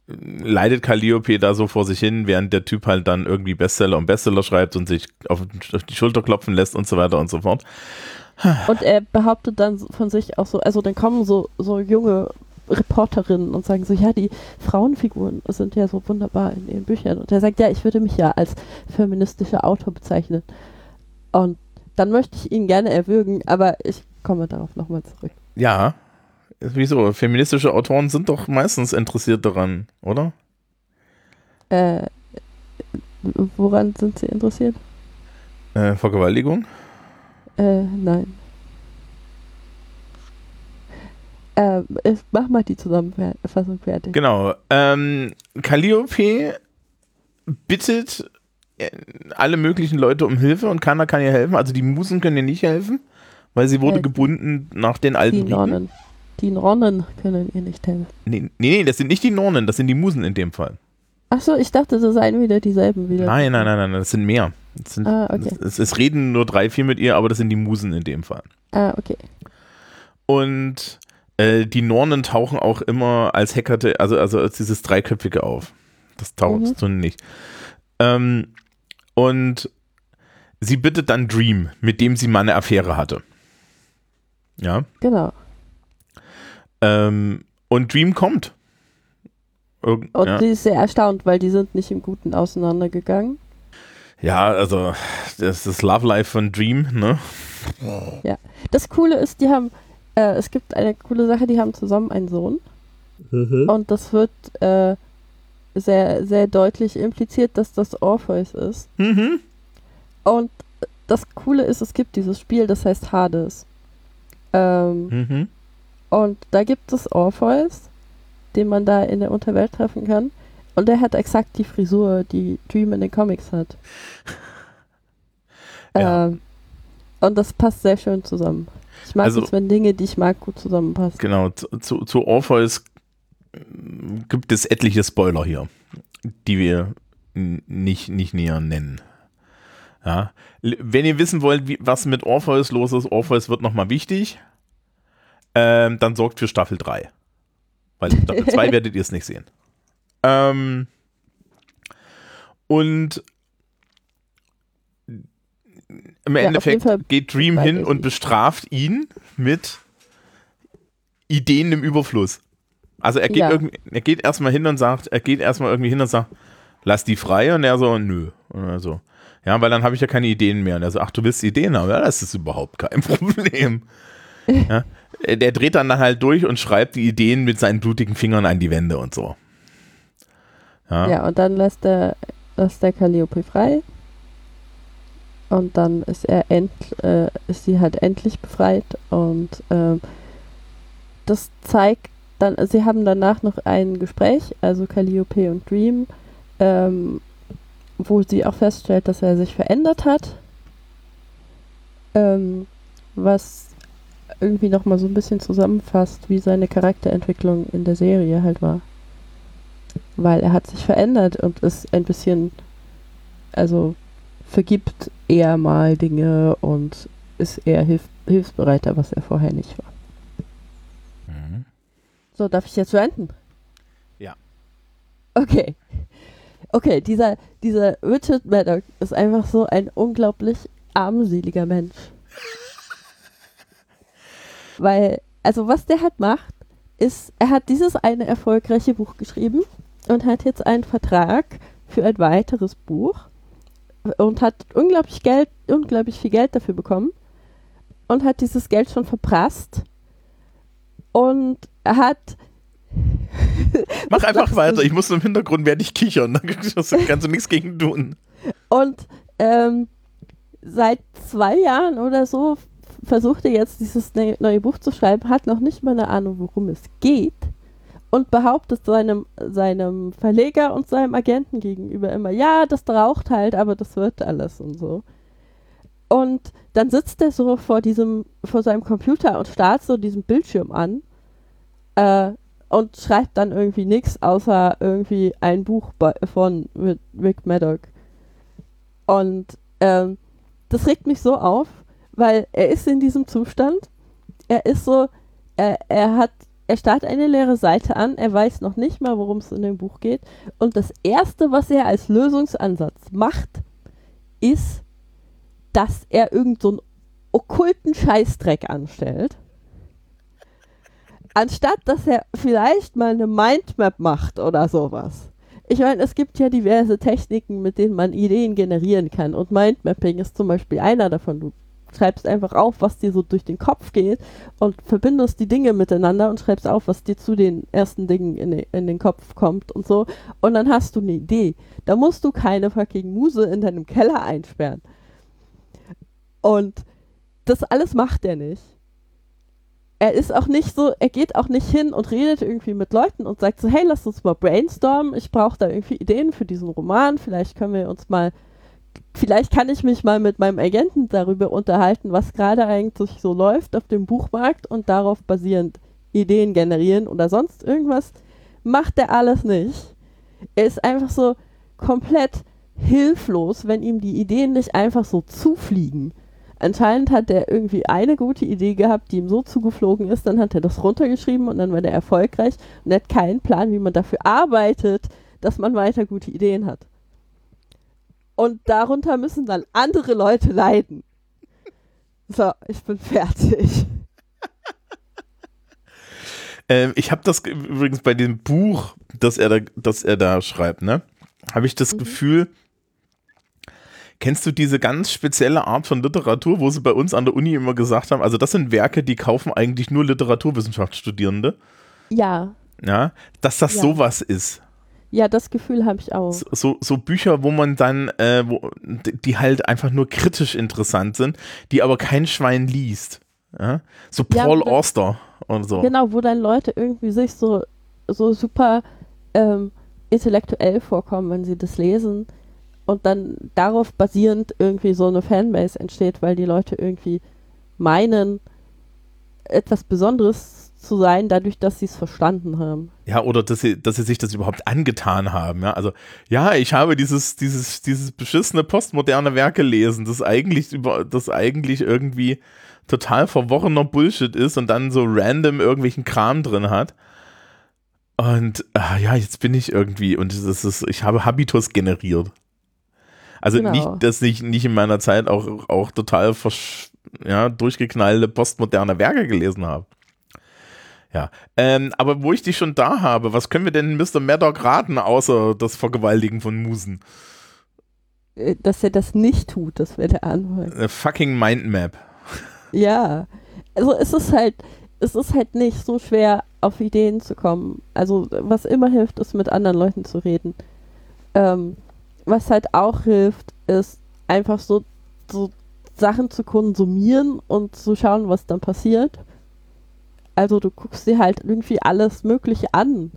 leidet Calliope da so vor sich hin, während der Typ halt dann irgendwie Bestseller und Bestseller schreibt und sich auf die Schulter klopfen lässt und so weiter und so fort. Und er behauptet dann von sich auch so, also dann kommen so, so junge Reporterinnen und sagen so, ja, die Frauenfiguren sind ja so wunderbar in ihren Büchern. Und er sagt, ja, ich würde mich ja als feministischer Autor bezeichnen. Und dann möchte ich ihn gerne erwürgen, aber ich komme darauf nochmal zurück. Ja, wieso? Feministische Autoren sind doch meistens interessiert daran, oder? Äh, woran sind Sie interessiert? Äh, Vergewaltigung? Äh, nein. Äh, ich mach mal die Zusammenfassung fertig. Genau. Ähm, Calliope bittet äh, alle möglichen Leute um Hilfe und keiner kann ihr helfen. Also die Musen können ihr nicht helfen, weil sie wurde Äh, gebunden nach den alten Die. Nonnen. Die Nonnen können ihr nicht helfen. Nee, nee, nee, das sind nicht die Nornen, das sind die Musen in dem Fall. Achso, ich dachte, das seien wieder dieselben wieder. Nein, nein, nein, nein, das sind mehr. Das sind, Ah, okay. es, es reden nur drei, vier mit ihr, aber das sind die Musen in dem Fall. Ah, okay. Und äh, die Nornen tauchen auch immer als Hackerte, also, also als dieses Dreiköpfige auf. Das taucht Mhm. so nicht. Ähm, und sie bittet dann Dream, mit dem sie mal eine Affäre hatte. Ja. Genau. Ähm, und Dream kommt. Irgend, Und ja. sie ist sehr erstaunt, weil die sind nicht im Guten auseinandergegangen. ja, also das ist Love Life von Dream, ne? Das Coole ist, die haben, äh, es gibt eine coole Sache, die haben zusammen einen Sohn. Mhm. Und das wird äh, sehr, sehr deutlich impliziert, dass das Orpheus ist. Mhm. Und das Coole ist, es gibt dieses Spiel, das heißt Hades. Ähm, Mhm. Und da gibt es Orpheus, den man da in der Unterwelt treffen kann. Und der hat exakt die Frisur, die Dream in den Comics hat. Ja. Ähm, und das passt sehr schön zusammen. Ich mag Also- es, wenn Dinge, die ich mag, gut zusammenpassen. Genau, zu, zu, Orpheus gibt es etliche Spoiler hier, die wir nicht, nicht näher nennen. Ja. Wenn ihr wissen wollt, wie, was mit Orpheus los ist, Orpheus wird nochmal wichtig, ähm, dann sorgt für Staffel 3. Weil in Staffel 2 werdet ihr es nicht sehen. Ähm, und im Ja, Endeffekt geht Dream hin und bestraft ihn mit Ideen im Überfluss. Also er geht, Ja. er geht erstmal hin und sagt, er geht erstmal irgendwie hin und sagt, lass die frei und er so, nö. Und er so, ja, weil dann habe ich ja keine Ideen mehr. Und er so, ach, du willst Ideen haben? Ja, das ist überhaupt kein Problem. ja. Äh, Der dreht dann halt durch und schreibt die Ideen mit seinen blutigen Fingern an die Wände und so. Ja. Ja, und dann lässt der, lässt der Calliope frei. Und dann ist er end, äh, ist sie halt endlich befreit. Und ähm, das zeigt dann, sie haben danach noch ein Gespräch, also Calliope und Dream, ähm, wo sie auch feststellt, dass er sich verändert hat. Ähm, was irgendwie nochmal so ein bisschen zusammenfasst, wie seine Charakterentwicklung in der Serie halt war weil er hat sich verändert und ist ein bisschen, also vergibt eher mal Dinge und ist eher hilf hilfsbereiter, was er vorher nicht war. Mhm. So, darf ich jetzt renten? Ja. Okay. Okay, dieser, dieser Richard Maddock ist einfach so ein unglaublich armseliger Mensch. Weil, also was der halt macht, ist, er hat dieses eine erfolgreiche Buch geschrieben und hat jetzt einen Vertrag für ein weiteres Buch und hat unglaublich Geld, unglaublich viel Geld dafür bekommen und hat dieses Geld schon verprasst und er hat Mach einfach weiter. Ich muss im Hintergrund werde ich kichern. Da kannst du nichts gegen tun. Und ähm, seit zwei Jahren oder so versucht er jetzt dieses ne neue Buch zu schreiben, hat noch nicht mal eine Ahnung, worum es geht und behauptet seinem, seinem Verleger und seinem Agenten gegenüber immer, ja, das raucht halt, aber das wird alles und so. Und dann sitzt er so vor diesem, vor seinem Computer und starrt so diesen Bildschirm an äh, und schreibt dann irgendwie nichts, außer irgendwie ein Buch von Rick- Rick Maddock. Und ähm, das regt mich so auf, weil er ist in diesem Zustand. Er ist so, er, er hat, er starrt eine leere Seite an, er weiß noch nicht mal, worum es in dem Buch geht. Und das Erste, was er als Lösungsansatz macht, ist, dass er irgend so einen okkulten Scheißdreck anstellt. Anstatt, dass er vielleicht mal eine Mindmap macht oder sowas. Ich meine, es gibt ja diverse Techniken, mit denen man Ideen generieren kann. Und Mindmapping ist zum Beispiel einer davon. Du schreibst einfach auf, was dir so durch den Kopf geht und verbindest die Dinge miteinander und schreibst auf, was dir zu den ersten Dingen in, den- in den Kopf kommt und so. Und dann hast du eine Idee. Da musst du keine fucking Muse in deinem Keller einsperren. Und das alles macht er nicht. Er ist auch nicht so, er geht auch nicht hin und redet irgendwie mit Leuten und sagt so, hey, lass uns mal brainstormen, ich brauche da irgendwie Ideen für diesen Roman, vielleicht können wir uns mal, vielleicht kann ich mich mal mit meinem Agenten darüber unterhalten, was gerade eigentlich so läuft auf dem Buchmarkt und darauf basierend Ideen generieren oder sonst irgendwas. Macht er alles nicht. Er ist einfach so komplett hilflos, wenn ihm die Ideen nicht einfach so zufliegen. Anscheinend hat er irgendwie eine gute Idee gehabt, die ihm so zugeflogen ist, dann hat er das runtergeschrieben und dann war der erfolgreich und er hat keinen Plan, wie man dafür arbeitet, dass man weiter gute Ideen hat. Und darunter müssen dann andere Leute leiden. So, ich bin fertig. Ähm, ich habe das übrigens bei dem Buch, das er da, das er da schreibt, ne? Habe ich das mhm. Gefühl, Kennst du diese ganz spezielle Art von Literatur, wo sie bei uns an der Uni immer gesagt haben, also das sind Werke, die kaufen eigentlich nur Literaturwissenschaftsstudierende? Ja. Ja, dass das ja. sowas ist. Ja, das Gefühl habe ich auch. So, so, Bücher, wo man dann, äh, wo, die halt einfach nur kritisch interessant sind, die aber kein Schwein liest. Ja? So Paul ja, Auster und so. Genau, wo dann Leute irgendwie sich so, so super ähm, intellektuell vorkommen, wenn sie das lesen und dann darauf basierend irgendwie so eine Fanbase entsteht, weil die Leute irgendwie meinen, etwas Besonderes zu sein, dadurch, dass sie es verstanden haben. Ja, oder dass sie, dass sie sich das überhaupt angetan haben. Ja, also ja, ich habe dieses, dieses, dieses beschissene postmoderne Werk gelesen, das eigentlich über, das eigentlich irgendwie total verworrener Bullshit ist und dann so random irgendwelchen Kram drin hat. Und ach, ja, jetzt bin ich irgendwie und das ist, ich habe Habitus generiert. Also genau. nicht, dass ich nicht in meiner Zeit auch, auch total ja, durchgeknallte postmoderne Werke gelesen habe. Ja, ähm, aber wo ich dich schon da habe, was können wir denn Mr. Maddock raten, außer das Vergewaltigen von Musen? Äh, dass er das nicht tut, das wäre der Anfang. Eine fucking Mindmap. Ja, also es ist halt, es ist halt nicht so schwer, auf Ideen zu kommen. Also was immer hilft, ist mit anderen Leuten zu reden. Ähm, was halt auch hilft, ist einfach so, so Sachen zu konsumieren und zu schauen, was dann passiert. Also du guckst dir halt irgendwie alles Mögliche an.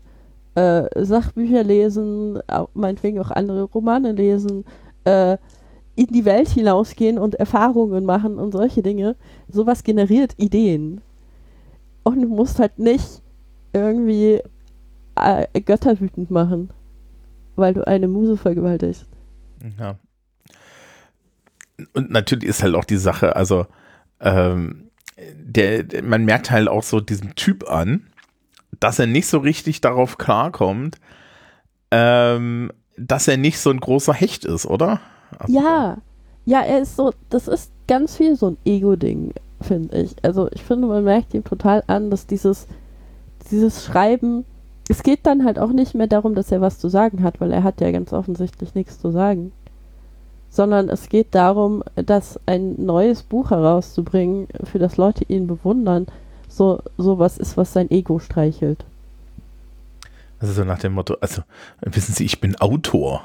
Äh, Sachbücher lesen, auch, meinetwegen auch andere Romane lesen, äh, in die Welt hinausgehen und Erfahrungen machen und solche Dinge. Sowas generiert Ideen. Und du musst halt nicht irgendwie äh, Götter wütend machen weil du eine Muse vergewaltigst. Ja. Und natürlich ist halt auch die Sache, also ähm, der, man merkt halt auch so diesen Typ an, dass er nicht so richtig darauf klarkommt, ähm, dass er nicht so ein großer Hecht ist, oder? Also, ja, ja, er ist so, das ist ganz viel so ein Ego-Ding, finde ich. Also ich finde, man merkt ihm total an, dass dieses, dieses Schreiben es geht dann halt auch nicht mehr darum, dass er was zu sagen hat, weil er hat ja ganz offensichtlich nichts zu sagen. Sondern es geht darum, dass ein neues Buch herauszubringen, für das Leute ihn bewundern, so sowas ist, was sein Ego streichelt. Also so nach dem Motto, also wissen Sie, ich bin Autor.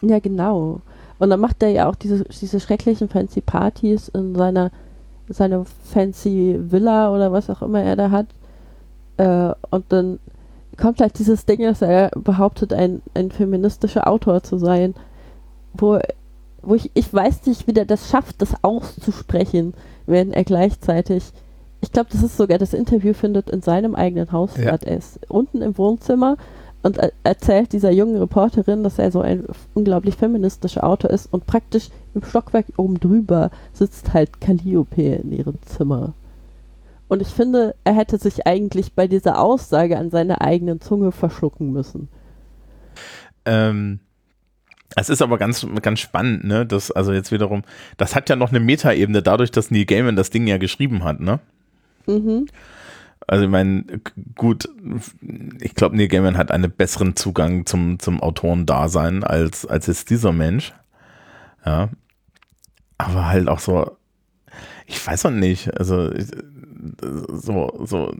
Ja, genau. Und dann macht er ja auch diese, diese schrecklichen fancy Partys in seiner, seiner fancy Villa oder was auch immer er da hat. Äh, und dann kommt halt dieses Ding, dass er behauptet, ein, ein feministischer Autor zu sein, wo, wo ich, ich weiß nicht, wie der das schafft, das auszusprechen, wenn er gleichzeitig, ich glaube, das ist sogar, das Interview findet in seinem eigenen Haus ja. statt. Er ist unten im Wohnzimmer und er erzählt dieser jungen Reporterin, dass er so ein unglaublich feministischer Autor ist und praktisch im Stockwerk oben drüber sitzt halt Calliope in ihrem Zimmer. Und ich finde, er hätte sich eigentlich bei dieser Aussage an seiner eigenen Zunge verschlucken müssen. Ähm, es ist aber ganz, ganz spannend, ne? Das, also jetzt wiederum, das hat ja noch eine Metaebene, dadurch, dass Neil Gaiman das Ding ja geschrieben hat, ne? Mhm. Also ich meine, gut, ich glaube, Neil Gaiman hat einen besseren Zugang zum, zum Autorendasein als, als jetzt dieser Mensch. Ja. Aber halt auch so, ich weiß auch nicht, also so, so,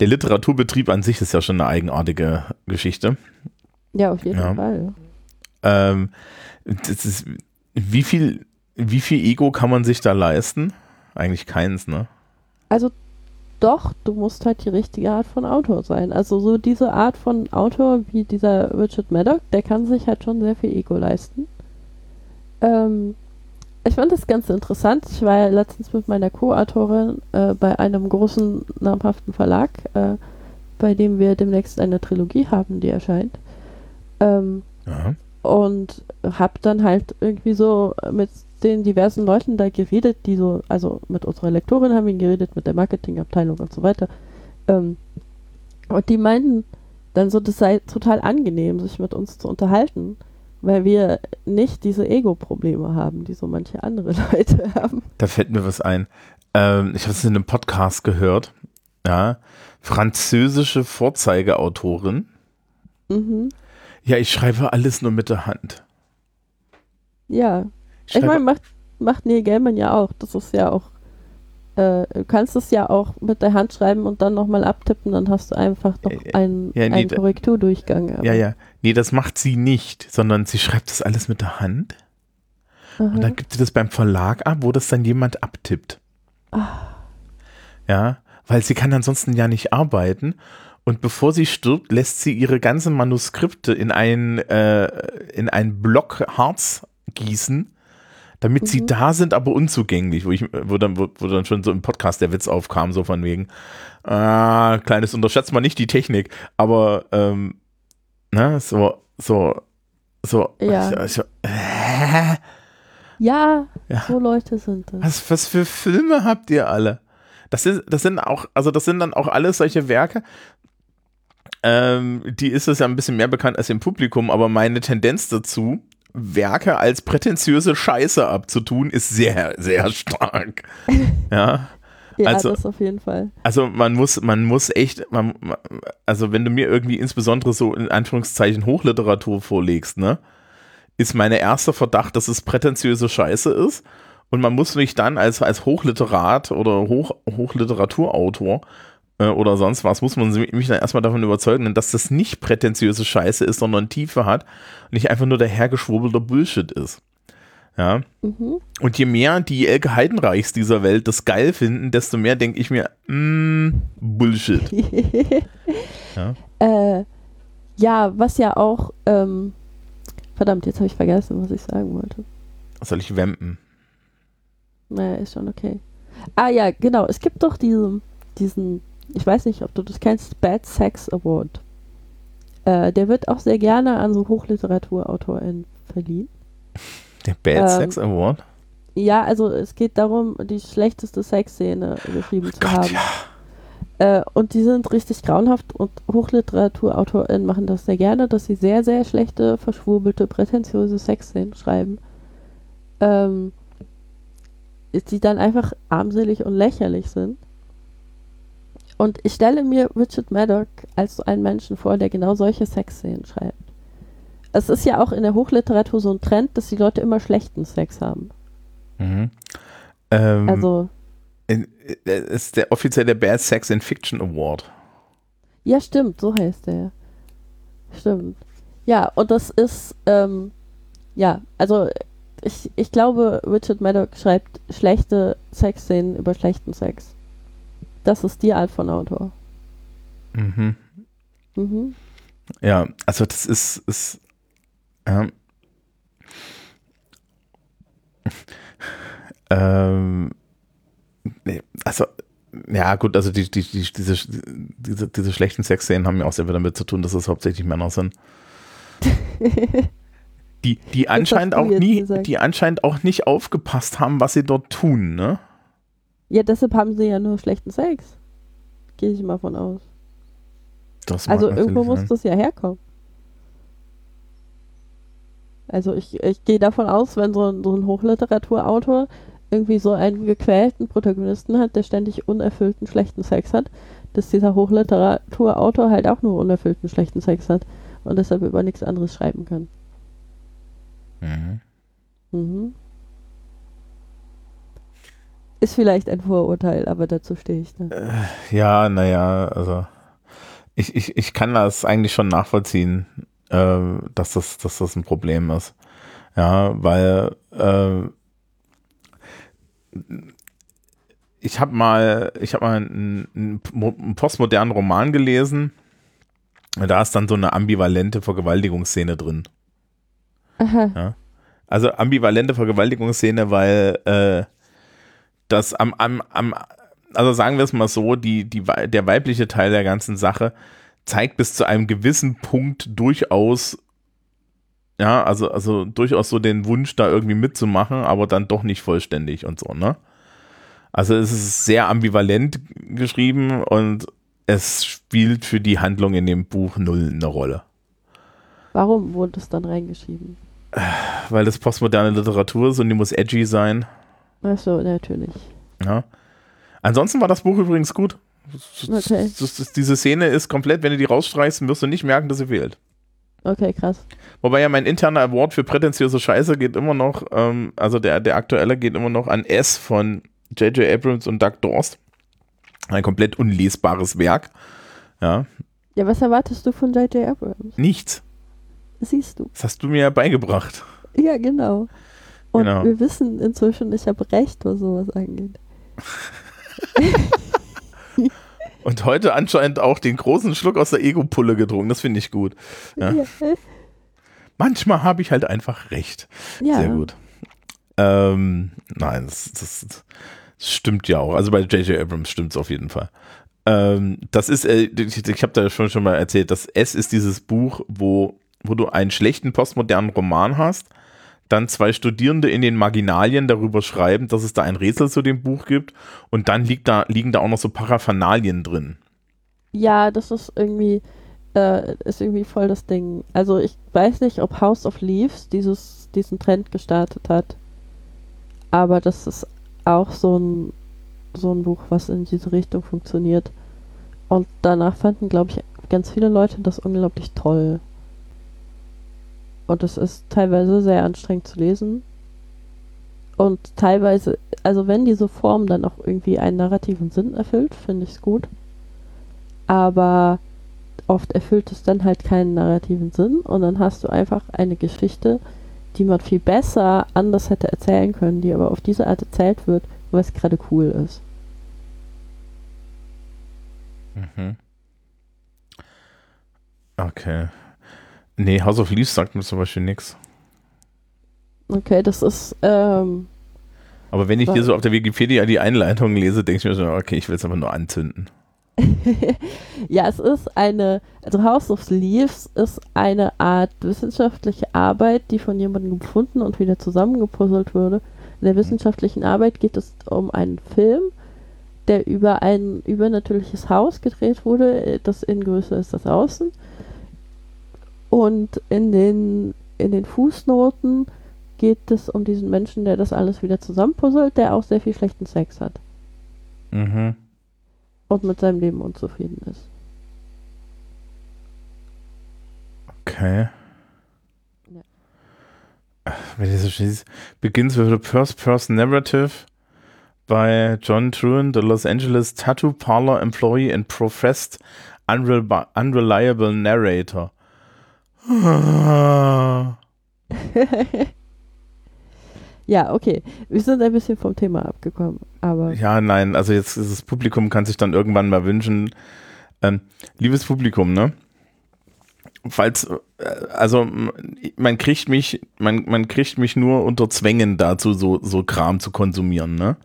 der Literaturbetrieb an sich ist ja schon eine eigenartige Geschichte. Ja, auf jeden ja. Fall. Ähm, das ist, wie viel, wie viel Ego kann man sich da leisten? Eigentlich keins, ne? Also doch, du musst halt die richtige Art von Autor sein. Also so diese Art von Autor wie dieser Richard Maddock, der kann sich halt schon sehr viel Ego leisten. Ähm, ich fand das ganz interessant. Ich war ja letztens mit meiner Co-Autorin äh, bei einem großen, namhaften Verlag, äh, bei dem wir demnächst eine Trilogie haben, die erscheint. Ähm. Und hab dann halt irgendwie so mit den diversen Leuten da geredet, die so, also mit unserer Lektorin haben wir geredet, mit der Marketingabteilung und so weiter. Ähm, und die meinten dann so, das sei total angenehm, sich mit uns zu unterhalten, weil wir nicht diese Ego-Probleme haben, die so manche andere Leute haben. Da fällt mir was ein. Ähm, ich habe es in einem Podcast gehört. Ja. Französische Vorzeigeautorin. Mhm. Ja, ich schreibe alles nur mit der Hand. Ja, Ich ich meine, macht, macht Neil Gaiman ja auch. Das ist ja auch, äh, du kannst es ja auch mit der Hand schreiben und dann nochmal abtippen, dann hast du einfach noch Äh, einen, ja, nee, einen Korrekturdurchgang. aber- ja, ja. Nee, das macht sie nicht, sondern sie schreibt das alles mit der Hand. Aha. Und dann gibt sie das beim Verlag ab, wo das dann jemand abtippt. Ja, weil sie kann ansonsten ja nicht arbeiten. Und bevor sie stirbt, lässt sie ihre ganzen Manuskripte in ein, äh, in ein Block Harz gießen, damit sie Mhm. da sind, aber unzugänglich, wo ich, wo dann, wo, wo dann schon so im Podcast der Witz aufkam, so von wegen, ah, kleines unterschätzt mal nicht die Technik, aber ähm, ne, so, so, so, Ja. ich, ich, äh, Ja, Ja. so Leute sind das. was, was für Filme habt ihr alle? Das sind, das sind auch, also das sind dann auch alles solche Werke. Ähm, die ist es ja ein bisschen mehr bekannt als im Publikum, aber meine Tendenz dazu, Werke als prätentiöse Scheiße abzutun, ist sehr, sehr stark. ja. Ja, also- das auf jeden Fall. Also man muss, man muss echt, man, man- also wenn du mir irgendwie insbesondere so in Anführungszeichen Hochliteratur vorlegst, ne, ist mein erster Verdacht, dass es prätentiöse Scheiße ist. Und man muss mich dann als, als Hochliterat oder Hoch, Hochliteraturautor äh, oder sonst was, muss man mich dann erstmal davon überzeugen, dass das nicht prätentiöse Scheiße ist, sondern Tiefe hat und nicht einfach nur der hergeschwurbelter Bullshit ist. Ja. Mhm. Und je mehr die Elke Heidenreichs dieser Welt das geil finden, desto mehr denke ich mir, mm, Bullshit. Ja. Äh, ja, was ja auch, ähm, verdammt, jetzt habe ich vergessen, was ich sagen wollte. Soll ich wempen? Naja, ist schon okay. Ah ja, genau, es gibt doch diesen, diesen, ich weiß nicht, ob du das kennst, Bad Sex Award. Äh, der wird auch sehr gerne an so HochliteraturautorInnen verliehen. Der Bad Ähm, Sex Award? Ja, also es geht darum, die schlechteste Sexszene geschrieben zu haben. Äh, und die sind richtig grauenhaft und HochliteraturautorInnen machen das sehr gerne, dass sie sehr, sehr schlechte, verschwurbelte, prätentiöse Sexszenen schreiben. Ähm, die dann einfach armselig und lächerlich sind. Und ich stelle mir Richard Maddock als so einen Menschen vor, der genau solche Sexszenen schreibt. Es ist ja auch in der Hochliteratur so ein Trend, dass die Leute immer schlechten Sex haben. Mhm. Ähm, Also, in, äh, ist der offizielle Bad Sex in Fiction Award. Ja, stimmt, so heißt der. Stimmt. Ja, und das ist, ähm, ja, also ich, ich glaube, Richard Maddock schreibt schlechte Sexszenen über schlechten Sex. Das ist die Art von Autor. Mhm. Mhm. Ja, also das ist, ist ähm, ähm, nee, also ja gut, also die, die, die, diese, diese, diese schlechten Sexszenen haben ja auch sehr viel damit zu tun, dass es hauptsächlich Männer sind. Die, die anscheinend auch nie, gesagt. die anscheinend auch nicht aufgepasst haben, was sie dort tun, ne? Ja, deshalb haben sie ja nur schlechten Sex. Gehe ich mal von aus. Das Also irgendwo muss sein. das ja herkommen. Also ich, ich gehe davon aus, wenn so ein, so ein Hochliteraturautor irgendwie so einen gequälten Protagonisten hat, der ständig unerfüllten schlechten Sex hat, dass dieser Hochliteraturautor halt auch nur unerfüllten schlechten Sex hat und deshalb über nichts anderes schreiben kann. Mhm. Mhm. Ist vielleicht ein Vorurteil, aber dazu stehe ich dann. Ja, naja, also ich, ich, ich kann das eigentlich schon nachvollziehen, äh, dass, das, dass das ein Problem ist. Ja, weil äh, ich habe mal, ich habe mal einen, einen mo- einen postmodernen Roman gelesen. Da ist dann so eine ambivalente Vergewaltigungsszene drin. Aha. Also ambivalente Vergewaltigungsszene, weil äh, das am, am, am, also sagen wir es mal so, die, die, der weibliche Teil der ganzen Sache zeigt bis zu einem gewissen Punkt durchaus, ja, also, also durchaus so den Wunsch, da irgendwie mitzumachen, aber dann doch nicht vollständig und so, ne? Also es ist sehr ambivalent geschrieben und es spielt für die Handlung in dem Buch null eine Rolle. Warum wurde es dann reingeschrieben? Weil das postmoderne Literatur ist und die muss edgy sein. Ach so, natürlich. Ja. Ansonsten war das Buch übrigens gut. Okay. Diese Szene ist komplett, wenn du die rausstreichst, wirst du nicht merken, dass sie fehlt. Okay, krass. Wobei ja mein interner Award für prätentiöse Scheiße geht immer noch, ähm, also der, der aktuelle geht immer noch an S von J.J. Abrams und Doug Dorst. Ein komplett unlesbares Werk. Ja. Ja, was erwartest du von J.J. Abrams? Nichts. Siehst du. Das hast du mir ja beigebracht. Ja, genau. Und Genau. wir wissen inzwischen, ich habe recht, was sowas angeht. Und heute anscheinend auch den großen Schluck aus der Ego-Pulle getrunken. Das finde ich gut. Ja. Ja. Manchmal habe ich halt einfach recht. ja. Sehr gut. Ähm, nein, das, das, das stimmt ja auch. Also bei J.J. Abrams stimmt es auf jeden Fall. Ähm, das ist, äh, ich, ich habe da schon, schon mal erzählt, dass S ist dieses Buch, wo, wo du einen schlechten postmodernen Roman hast, dann zwei Studierende in den Marginalien darüber schreiben, dass es da ein Rätsel zu dem Buch gibt und dann liegt da, liegen da auch noch so Paraphernalien drin. Ja, das ist irgendwie, äh, ist irgendwie voll das Ding. Also ich weiß nicht, ob House of Leaves dieses, diesen Trend gestartet hat. Aber das ist auch so ein, so ein Buch, was in diese Richtung funktioniert. Und danach fanden, glaube ich, ganz viele Leute das unglaublich toll. Und es ist teilweise sehr anstrengend zu lesen. Und teilweise, also wenn diese Form dann auch irgendwie einen narrativen Sinn erfüllt, finde ich es gut. Aber oft erfüllt es dann halt keinen narrativen Sinn und dann hast du einfach eine Geschichte, die man viel besser anders hätte erzählen können, die aber auf diese Art erzählt wird, weil es gerade cool ist. Mhm. Okay. Nee, House of Leaves sagt mir zum Beispiel nichts. Okay, das ist, ähm, Aber wenn ich hier so auf der Wikipedia die Einleitung lese, denke ich mir so, okay, ich will es einfach nur anzünden. ja, es ist eine, also House of Leaves ist eine Art wissenschaftliche Arbeit, die von jemandem gefunden und wieder zusammengepuzzelt wurde. In der wissenschaftlichen Arbeit geht es um einen Film, der über ein übernatürliches Haus gedreht wurde, das innen größer ist als außen. Und in den, in den Fußnoten geht es um diesen Menschen, der das alles wieder zusammenpuzzelt, der auch sehr viel schlechten Sex hat Mhm. und mit seinem Leben unzufrieden ist. Okay. Ja. Wenn ich so schließe, begins with a first-person narrative by John Truan, the Los Angeles Tattoo Parlor employee and professed unreli unreliable narrator. Ja, okay. Wir sind ein bisschen vom Thema abgekommen, aber Ja, nein, also jetzt ist das Publikum kann sich dann irgendwann mal wünschen, ähm, liebes Publikum, ne? Falls, äh, also man kriegt mich, man, man kriegt mich nur unter Zwängen dazu, so, so Kram zu konsumieren, ne?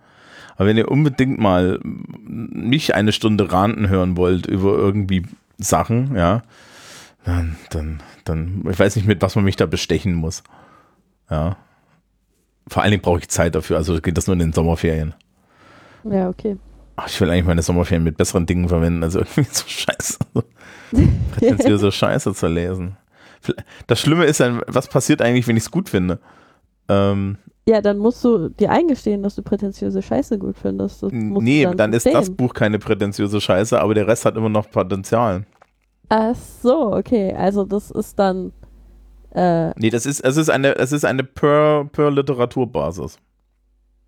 Aber wenn ihr unbedingt mal mich eine Stunde ranten hören wollt über irgendwie Sachen, ja, dann, dann, dann, ich weiß nicht, mit was man mich da bestechen muss. Ja. Vor allen Dingen brauche ich Zeit dafür, also geht das nur in den Sommerferien. ja, okay. Ach, ich will eigentlich meine Sommerferien mit besseren Dingen verwenden, als irgendwie so Scheiße, prätentiöse Scheiße zu lesen. Das Schlimme ist dann, was passiert eigentlich, wenn ich es gut finde? Ähm, Ja, dann musst du dir eingestehen, dass du prätentiöse Scheiße gut findest. Nee, du dann, ist das. Buch keine prätentiöse Scheiße, aber der Rest hat immer noch Potenzial. Ach so, okay. Also das ist dann äh, Nee, das ist, es ist eine, es ist eine per, per Literaturbasis.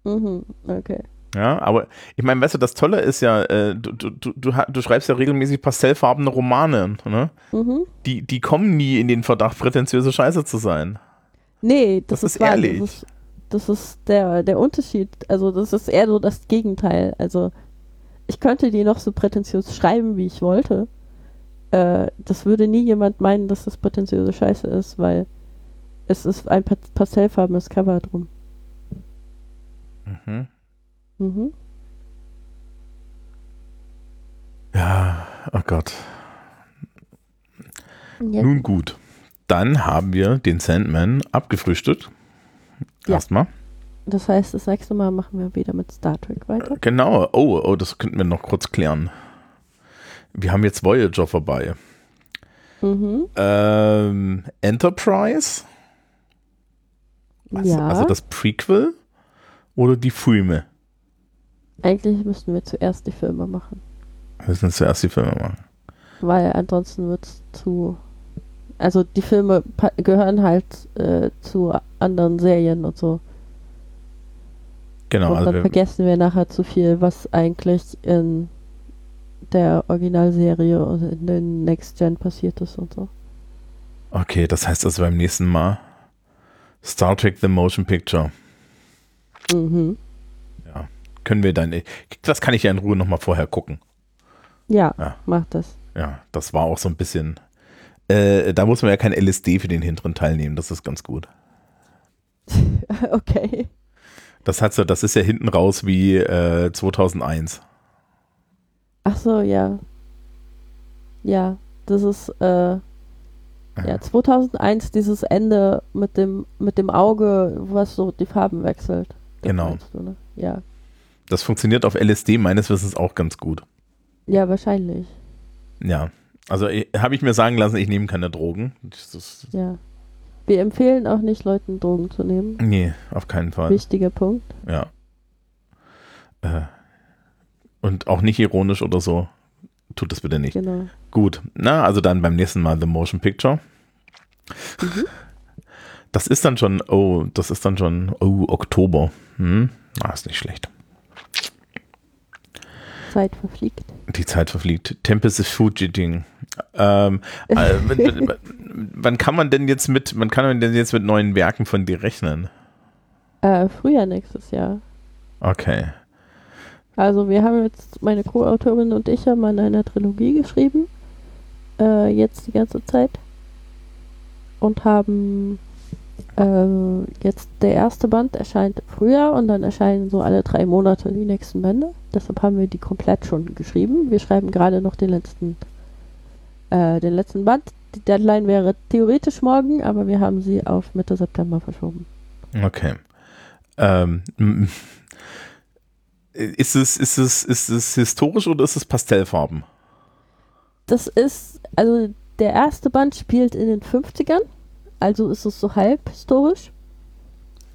mhm, okay. Ja, aber ich meine, weißt du, das Tolle ist ja, äh, du, du, du, du, schreibst ja regelmäßig pastellfarbene Romane, ne? Mhm. Die, die kommen nie in den Verdacht, prätentiöse Scheiße zu sein. Nee, das, Das ist wahr, ehrlich. Das ist, das ist der, der Unterschied. Also das ist eher so das Gegenteil. Also ich könnte die noch so prätentiös schreiben, wie ich wollte. Äh, das würde nie jemand meinen, dass das prätentiöse Scheiße ist, weil Es ist ein pa pastellfarbenes Cover drum. Mhm. Mhm. Ja, oh Gott. Ja. Nun gut. Dann haben wir den Sandman abgefrühstückt. Ja. Erstmal. Das heißt, das nächste Mal machen wir wieder mit Star Trek weiter. Genau. Oh, oh, das könnten wir noch kurz klären. Wir haben jetzt Voyager vorbei. Mhm. Ähm, Enterprise? Also, ja, also das Prequel oder die Filme? eigentlich müssten wir zuerst die Filme machen. Wir müssen zuerst die Filme machen. Weil ansonsten wird es zu. Also die Filme gehören halt äh, zu anderen Serien und so. Genau. und Also dann wir, vergessen wir nachher zu viel, was eigentlich in der Originalserie und in den Next Gen passiert ist und so. okay, das heißt also beim nächsten Mal Star Trek The Motion Picture. Mhm. Können wir dann. Das kann ich ja in Ruhe nochmal vorher gucken. Ja, Ja. mach das. Ja, das war auch so ein bisschen. Äh, da muss man ja kein LSD für den hinteren Teil nehmen, das ist ganz gut. okay. Das hat so, das ist ja hinten raus wie äh, 2001. Ach so, ja. Ja, das ist äh, ja 2001 dieses Ende mit dem mit dem Auge, was so die Farben wechselt. Das Genau. Du, ne? Ja, Das funktioniert auf LSD meines Wissens auch ganz gut. ja wahrscheinlich. Ja. Also habe ich mir sagen lassen, ich nehme keine Drogen. Das ist, Ja. Wir empfehlen auch nicht Leuten Drogen zu nehmen. nee, auf keinen Fall. Wichtiger Punkt. Ja. Äh, und auch nicht ironisch oder so. Tut das bitte nicht. Genau. Gut. Na, also dann beim nächsten Mal The Motion Picture. Mhm. Das ist dann schon, oh, das ist dann schon, oh, Oktober. Hm? Ah, ist nicht schlecht. Zeit verfliegt. Die Zeit verfliegt. Tempest is Fugiting. Ähm, äh, wann- kann man denn jetzt mit, wann kann man denn jetzt mit neuen Werken von dir rechnen? Äh, Frühjahr nächstes Jahr. Okay. Also wir haben jetzt, meine Co-Autorin und ich haben an einer Trilogie geschrieben. Äh, jetzt die ganze Zeit. Und haben äh, jetzt der erste Band erscheint im Frühjahr und dann erscheinen so alle drei Monate die nächsten Bände. Deshalb haben wir die komplett schon geschrieben. Wir schreiben gerade noch den letzten, äh, den letzten Band. Die Deadline wäre theoretisch morgen, aber wir haben sie auf Mitte September verschoben. Okay. Ähm, ist es, ist es, ist es historisch oder ist es Pastellfarben? Das ist, also der erste Band spielt in den 50ern, also ist es so halb historisch.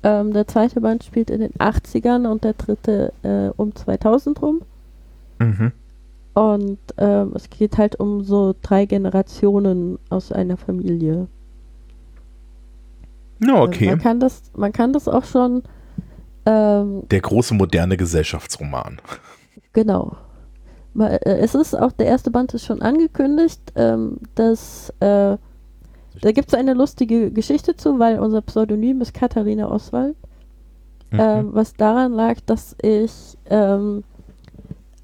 Ähm, der zweite Band spielt in den 80ern und der dritte äh, um 2000 rum. Mhm. Und ähm, es geht halt um so drei Generationen aus einer Familie. Ja, okay. Man kann das, man kann das auch schon, ähm, Der große moderne Gesellschaftsroman. Genau. Äh, Es ist auch, der erste Band ist schon angekündigt, ähm, dass äh, da gibt es eine lustige Geschichte zu, weil unser Pseudonym ist Katharina Oswald. Mhm. Ähm, was daran lag, dass ich ähm,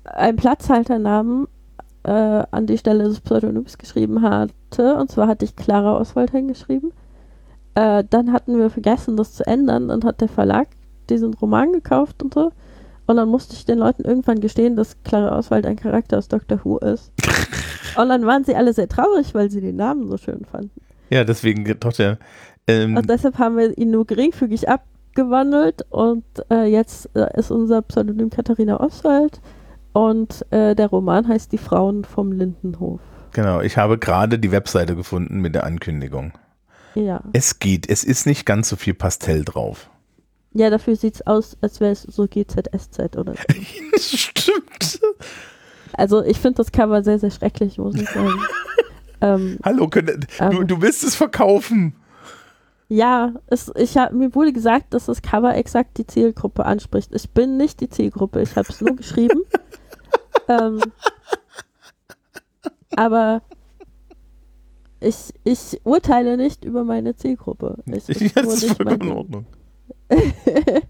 einen Platzhalternamen äh, an die Stelle des Pseudonyms geschrieben hatte. Und zwar hatte ich Clara Oswald hingeschrieben. Äh, dann hatten wir vergessen, das zu ändern. Dann hat der Verlag diesen Roman gekauft und so. Und dann musste ich den Leuten irgendwann gestehen, dass Clara Oswald ein Charakter aus Doctor Who ist. und dann waren sie alle sehr traurig, weil sie den Namen so schön fanden. Ja, deswegen doch der. Ähm, Und deshalb haben wir ihn nur geringfügig abgewandelt und äh, jetzt äh, ist unser Pseudonym Katharina Oswald und äh, der Roman heißt Die Frauen vom Lindenhof. genau, ich habe gerade die Webseite gefunden mit der Ankündigung. Ja. Es geht, es ist nicht ganz so viel Pastell drauf. Ja, dafür sieht es aus, als wäre es so GZSZ oder so. Stimmt. Also ich finde das Cover sehr, sehr schrecklich, muss ich sagen. ähm, Hallo, könnt, du, Aber- du willst es verkaufen. ja, es, ich hab, mir wurde gesagt, dass das Cover exakt die Zielgruppe anspricht. Ich bin nicht die Zielgruppe, ich habe es nur geschrieben. ähm, aber ich, ich urteile nicht über meine Zielgruppe. Ich, Ja, das ist vollkommen in. Ordnung.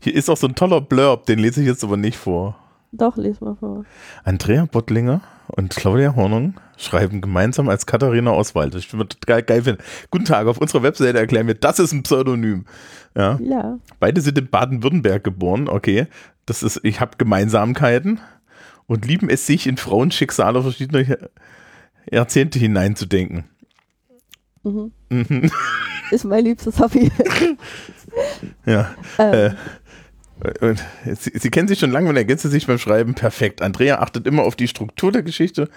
Hier ist auch so ein toller Blurb, den lese ich jetzt aber nicht vor. Doch, lies mal vor. Andrea Bottlinger und Claudia Hornung schreiben gemeinsam als Katharina Oswald. Das würde ich total geil finden. Guten Tag, auf unserer Webseite erklären wir, das ist ein Pseudonym. Ja. Ja. Beide sind in Baden-Württemberg geboren, okay. Das ist, ich habe Gemeinsamkeiten und lieben es sich in Frauenschicksale verschiedener Jahrzehnte hineinzudenken. Mhm. Mhm. Ist mein liebstes Hobby. Ja. ähm, Und Sie, Sie kennen sich schon lange und ergänzen sich beim Schreiben perfekt. Andrea achtet immer auf die Struktur der Geschichte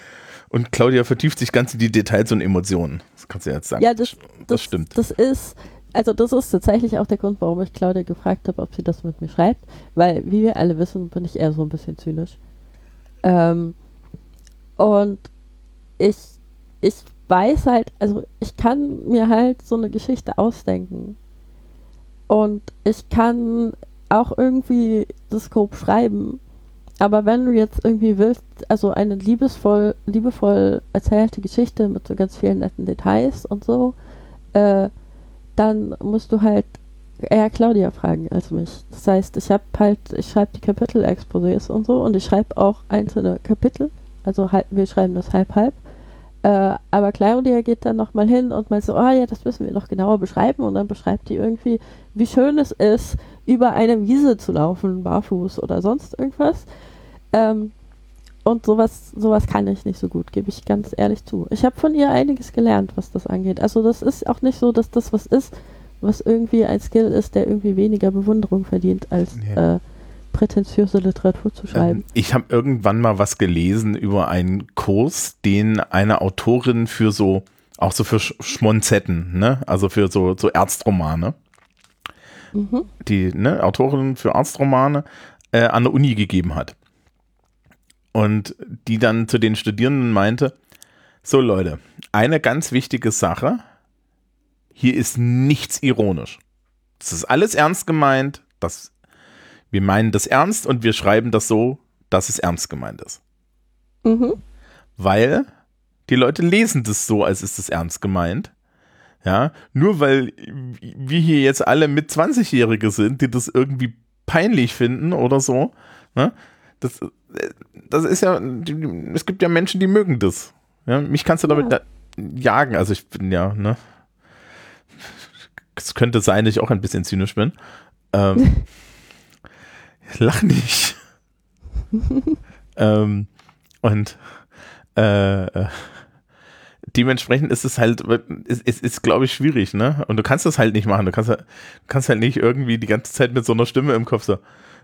und Claudia vertieft sich ganz in die Details und Emotionen. Das kannst du jetzt sagen. ja, das, das stimmt. Das ist, also das ist tatsächlich auch der Grund, warum ich Claudia gefragt habe, ob sie das mit mir schreibt. Weil, wie wir alle wissen, bin ich eher so ein bisschen zynisch. Ähm, und ich, ich weiß halt, also ich kann mir halt so eine Geschichte ausdenken. Und ich kann auch irgendwie das Scope schreiben. Aber wenn du jetzt irgendwie willst, also eine liebesvoll, liebevoll erzählte Geschichte mit so ganz vielen netten Details und so, äh, dann musst du halt eher Claudia fragen als mich. Das heißt, ich habe halt, ich schreibe die Kapitel-Exposés und so und ich schreibe auch einzelne Kapitel. Also halb, wir schreiben das halb halb. Äh, aber Claudia geht dann nochmal hin und meint so, oh ja, das müssen wir noch genauer beschreiben und dann beschreibt die irgendwie, wie schön es ist, über eine Wiese zu laufen, barfuß oder sonst irgendwas. Ähm, und sowas, sowas kann ich nicht so gut, gebe ich ganz ehrlich zu. Ich habe von ihr einiges gelernt, was das angeht. Also das ist auch nicht so, dass das was ist, was irgendwie ein Skill ist, der irgendwie weniger Bewunderung verdient, als Ja. äh, prätentiöse Literatur zu schreiben. Ähm, Ich habe irgendwann mal was gelesen über einen Kurs, den eine Autorin für so, auch so für Sch Schmonzetten, ne? Also für so, so Ärztromane, Mhm. die ne, Autorin für Arztromane äh, an der Uni gegeben hat. Und die dann zu den Studierenden meinte, so Leute, eine ganz wichtige Sache, hier ist nichts ironisch. Das ist alles ernst gemeint, das, wir meinen das ernst und wir schreiben das so, dass es ernst gemeint ist. Mhm. Weil die Leute lesen das so, als ist es ernst gemeint. Ja, nur weil wir hier jetzt alle mit 20-Jährige sind, die das irgendwie peinlich finden oder so. Ne? Das, das ist ja, es gibt ja Menschen, die mögen das. Ja, mich kannst du damit Ja. da jagen. Also ich bin ja, ne? Es könnte sein, dass ich auch ein bisschen zynisch bin. Ähm, lach nicht. ähm, und äh, äh, dementsprechend ist es halt, es, es ist, glaube ich, schwierig, ne? Und du kannst das halt nicht machen. Du kannst, halt- du kannst halt nicht irgendwie die ganze Zeit mit so einer Stimme im Kopf so,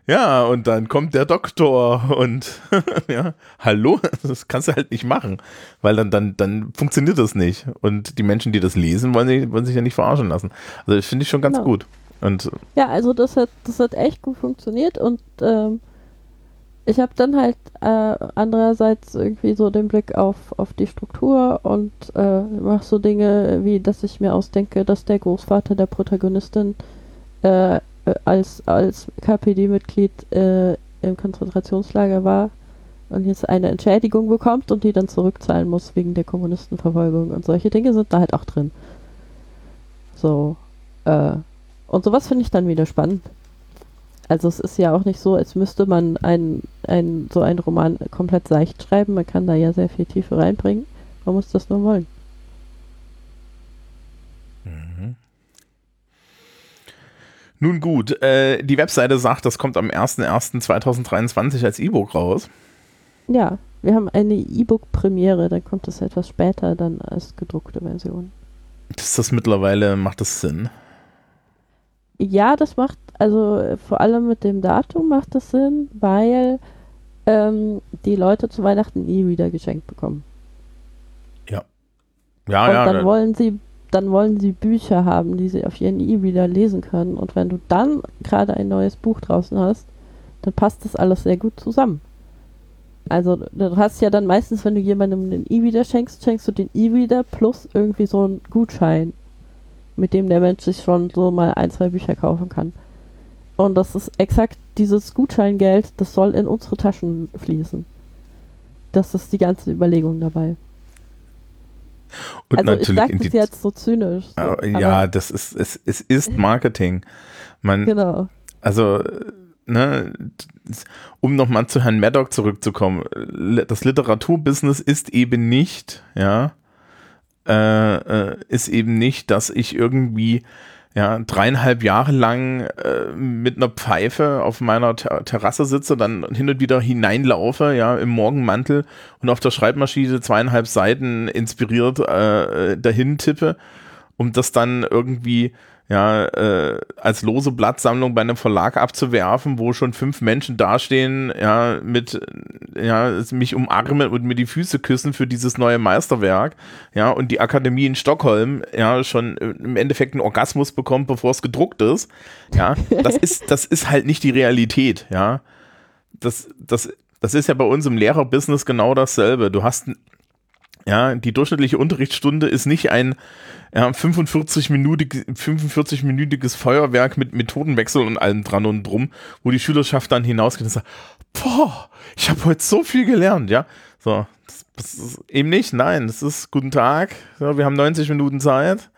ja, und dann kommt der Doktor und ja, hallo, das kannst du halt nicht machen, weil dann, dann, dann funktioniert das nicht. Und die Menschen, die das lesen, wollen, sich- wollen sich ja nicht verarschen lassen. Also das finde ich schon ganz Genau. gut. Und Ja, also das hat, das hat echt gut funktioniert und ähm, ich habe dann halt äh, andererseits irgendwie so den Blick auf, auf die Struktur und äh, mache so Dinge wie, dass ich mir ausdenke, dass der Großvater der Protagonistin äh, äh, als, als KPD-Mitglied äh, im Konzentrationslager war und jetzt eine Entschädigung bekommt und die dann zurückzahlen muss wegen der Kommunistenverfolgung und solche Dinge sind da halt auch drin. So, äh, und sowas finde ich dann wieder spannend. Also es ist ja auch nicht so, als müsste man ein, ein, so einen Roman komplett seicht schreiben. Man kann da ja sehr viel Tiefe reinbringen. Man muss das nur wollen. nun gut, äh, die Webseite sagt, das kommt am 01.01.2023 als E-Book raus. Ja, wir haben eine E-Book-Premiere, dann kommt es etwas später dann als gedruckte Version. Ist das mittlerweile, macht das Sinn? Ja, das macht, also äh, vor allem mit dem Datum macht das Sinn, weil ähm, die Leute zu Weihnachten E-Reader geschenkt bekommen. Ja, und ja, dann da- wollen sie dann wollen sie Bücher haben, die sie auf ihren E-Reader lesen können. Und wenn du dann gerade ein neues Buch draußen hast, dann passt das alles sehr gut zusammen. Also du hast ja dann meistens, wenn du jemandem einen E-Reader schenkst, schenkst du den E-Reader plus irgendwie so einen Gutschein, mit dem der Mensch sich schon so mal ein, zwei Bücher kaufen kann. Und das ist exakt dieses Gutscheingeld, das soll in unsere Taschen fließen. Das ist die ganze Überlegung dabei. und also ich natürlich sage in das jetzt so zynisch. So, aber ja, das ist, es, es ist Marketing. Man, Genau. also, ne, um nochmal zu Herrn Maddock zurückzukommen, das Literaturbusiness ist eben nicht, ja, äh, äh, ist eben nicht, dass ich irgendwie ja, dreieinhalb Jahre lang äh, mit einer Pfeife auf meiner Ter Terrasse sitze, dann hin und wieder hineinlaufe, ja, im Morgenmantel und auf der Schreibmaschine zweieinhalb Seiten inspiriert äh, dahin tippe, um das dann irgendwie ja, äh, als lose Blattsammlung bei einem Verlag abzuwerfen, wo schon fünf Menschen dastehen, ja, mit, ja, mich umarmen und mir die Füße küssen für dieses neue Meisterwerk, ja, und die Akademie in Stockholm, ja, schon im Endeffekt einen Orgasmus bekommt, bevor es gedruckt ist, ja, das ist, das ist halt nicht die Realität, ja. Das, das, das ist ja bei uns im Lehrerbusiness genau dasselbe. Du hast, ja, die durchschnittliche Unterrichtsstunde ist nicht ein, ja, 45-minütiges 45 Feuerwerk mit Methodenwechsel und allem dran und drum, wo die Schülerschaft dann hinausgeht und sagt, boah, ich habe heute so viel gelernt, ja. So, das, das ist eben nicht, nein, das ist guten Tag, so, wir haben 90 Minuten Zeit,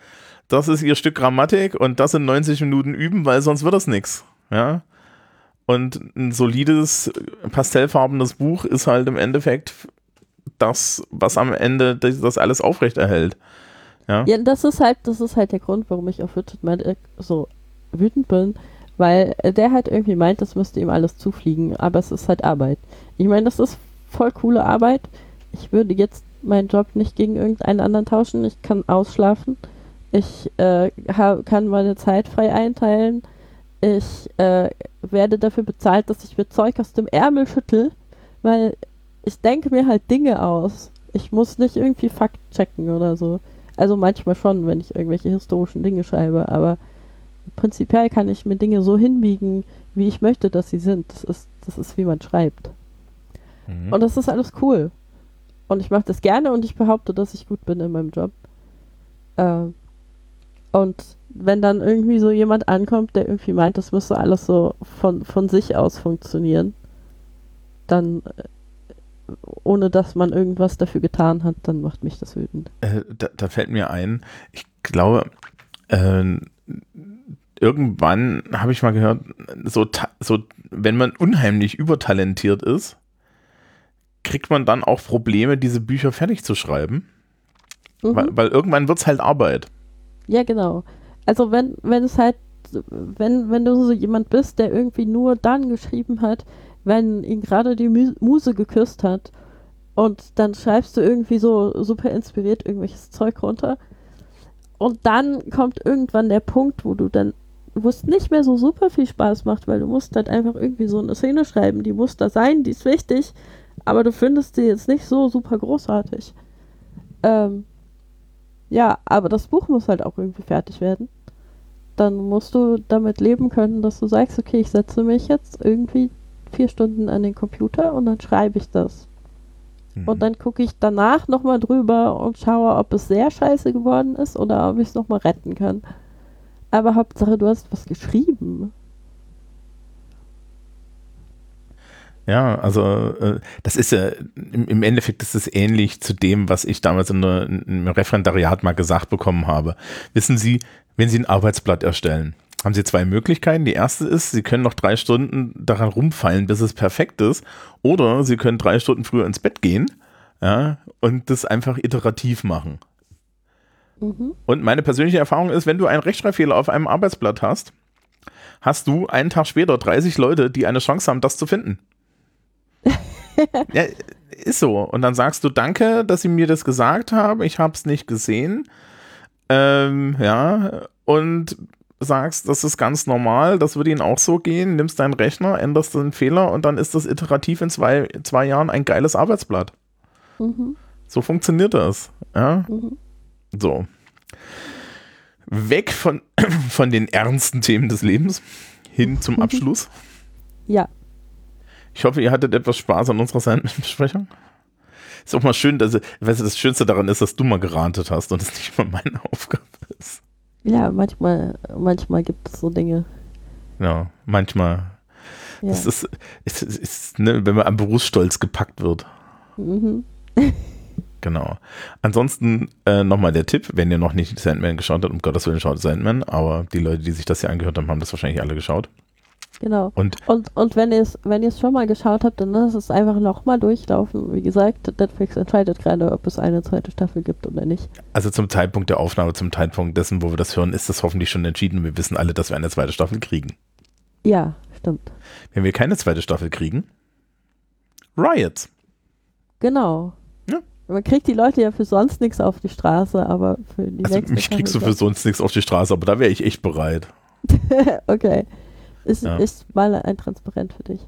das ist ihr Stück Grammatik und das in 90 Minuten üben, weil sonst wird das nichts, ja. Und ein solides, pastellfarbenes Buch ist halt im Endeffekt das, was am Ende das alles aufrechterhält. Ja. ja, das ist halt, das ist halt der Grund, warum ich auf Maddock so wütend bin, weil der halt irgendwie meint, das müsste ihm alles zufliegen, aber es ist halt Arbeit. Ich meine, das ist voll coole Arbeit. Ich würde jetzt meinen Job nicht gegen irgendeinen anderen tauschen. Ich kann ausschlafen. Ich äh, kann meine Zeit frei einteilen. Ich äh, werde dafür bezahlt, dass ich mir Zeug aus dem Ärmel schüttel, weil ich denke mir halt Dinge aus. Ich muss nicht irgendwie Fakt checken oder so. Also manchmal schon, wenn ich irgendwelche historischen Dinge schreibe, aber prinzipiell kann ich mir Dinge so hinbiegen, wie ich möchte, dass sie sind. Das ist, das ist wie man schreibt. Mhm. Und das ist alles cool. Und ich mache das gerne und ich behaupte, dass ich gut bin in meinem Job. Äh, und wenn dann irgendwie so jemand ankommt, der irgendwie meint, das müsste alles so von, von sich aus funktionieren, dann äh, ohne dass man irgendwas dafür getan hat, dann macht mich das wütend. Äh, da, da, fällt mir ein, ich glaube, äh, irgendwann habe ich mal gehört, so, so, wenn man unheimlich übertalentiert ist, kriegt man dann auch Probleme, diese Bücher fertig zu schreiben. Mhm. Weil, weil irgendwann wird es halt Arbeit. Ja, genau. Also wenn, wenn es halt, wenn, wenn du so jemand bist, der irgendwie nur dann geschrieben hat, wenn ihn gerade die Muse geküsst hat und dann schreibst du irgendwie so super inspiriert irgendwelches Zeug runter und dann kommt irgendwann der Punkt, wo du dann wo es nicht mehr so super viel Spaß macht, weil du musst halt einfach irgendwie so eine Szene schreiben, die muss da sein, die ist wichtig, aber du findest sie jetzt nicht so super großartig. Ähm, ja, aber das Buch muss halt auch irgendwie fertig werden. Dann musst du damit leben können, dass du sagst, okay, ich setze mich jetzt irgendwie vier Stunden an den Computer und dann schreibe ich das. Mhm. Und dann gucke ich danach nochmal drüber und schaue, ob es sehr scheiße geworden ist oder ob ich es nochmal retten kann. Aber Hauptsache, du hast was geschrieben. Ja, also äh, das ist ja im, Endeffekt ist es ähnlich zu dem, was ich damals in, der, in einem Referendariat mal gesagt bekommen habe. Wissen Sie, wenn Sie ein Arbeitsblatt erstellen, haben Sie zwei Möglichkeiten. Die erste ist, Sie können noch drei Stunden daran rumfallen, bis es perfekt ist. Oder Sie können drei Stunden früher ins Bett gehen ja, und das einfach iterativ machen. Mhm. Und meine persönliche Erfahrung ist, wenn du einen Rechtschreibfehler auf einem Arbeitsblatt hast, hast du einen Tag später 30 Leute, die eine Chance haben, das zu finden. ja, ist so. Und dann sagst du, danke, dass Sie mir das gesagt haben. Ich habe es nicht gesehen. Ähm, ja, und sagst, das ist ganz normal, das würde ihnen auch so gehen, nimmst deinen Rechner, änderst den Fehler und dann ist das iterativ in zwei, zwei Jahren ein geiles Arbeitsblatt. Mhm. So funktioniert das. Ja? Mhm. So. Weg von, von den ernsten Themen des Lebens hin zum Abschluss. Ja. Ich hoffe, ihr hattet etwas Spaß an unserer Besprechung. Ist auch mal schön, dass, weißt du, das Schönste daran ist, dass du mal gerantet hast und es nicht mal meine Aufgabe ist. Ja, manchmal, manchmal gibt es so Dinge. Ja, manchmal. Ja. Das ist, ist, ist, ist ne, wenn man am Berufsstolz gepackt wird. Mhm. genau. Ansonsten äh, nochmal der Tipp, wenn ihr noch nicht Sandman geschaut habt, um Gottes Willen schaut Sandman, aber die Leute, die sich das hier angehört haben, haben das wahrscheinlich alle geschaut. Genau. Und Und, und wenn ihr es wenn ihr's schon mal geschaut habt, dann lasst es einfach nochmal durchlaufen. Wie gesagt, Netflix entscheidet gerade, ob es eine zweite Staffel gibt oder nicht. also zum Zeitpunkt der Aufnahme, zum Zeitpunkt dessen, wo wir das hören, ist das hoffentlich schon entschieden wir wissen alle, dass wir eine zweite Staffel kriegen. Ja, stimmt. Wenn wir keine zweite Staffel kriegen, Riots. Genau. Ja. Man kriegt die Leute ja für sonst nichts auf die Straße, aber für die Also nächste mich kriegst du für sonst nichts auf die Straße, aber da wäre ich echt bereit. okay. Ist, Ja. ist mal ein Transparent für dich.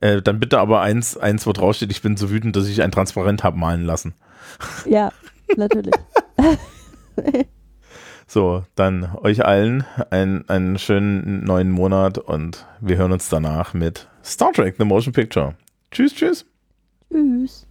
Äh, dann bitte aber eins, eins, wo drauf steht, ich bin so wütend, dass ich ein Transparent habe malen lassen. Ja, natürlich. So, dann euch allen einen, einen schönen neuen Monat und wir hören uns danach mit Star Trek The Motion Picture. Tschüss, tschüss. Tschüss.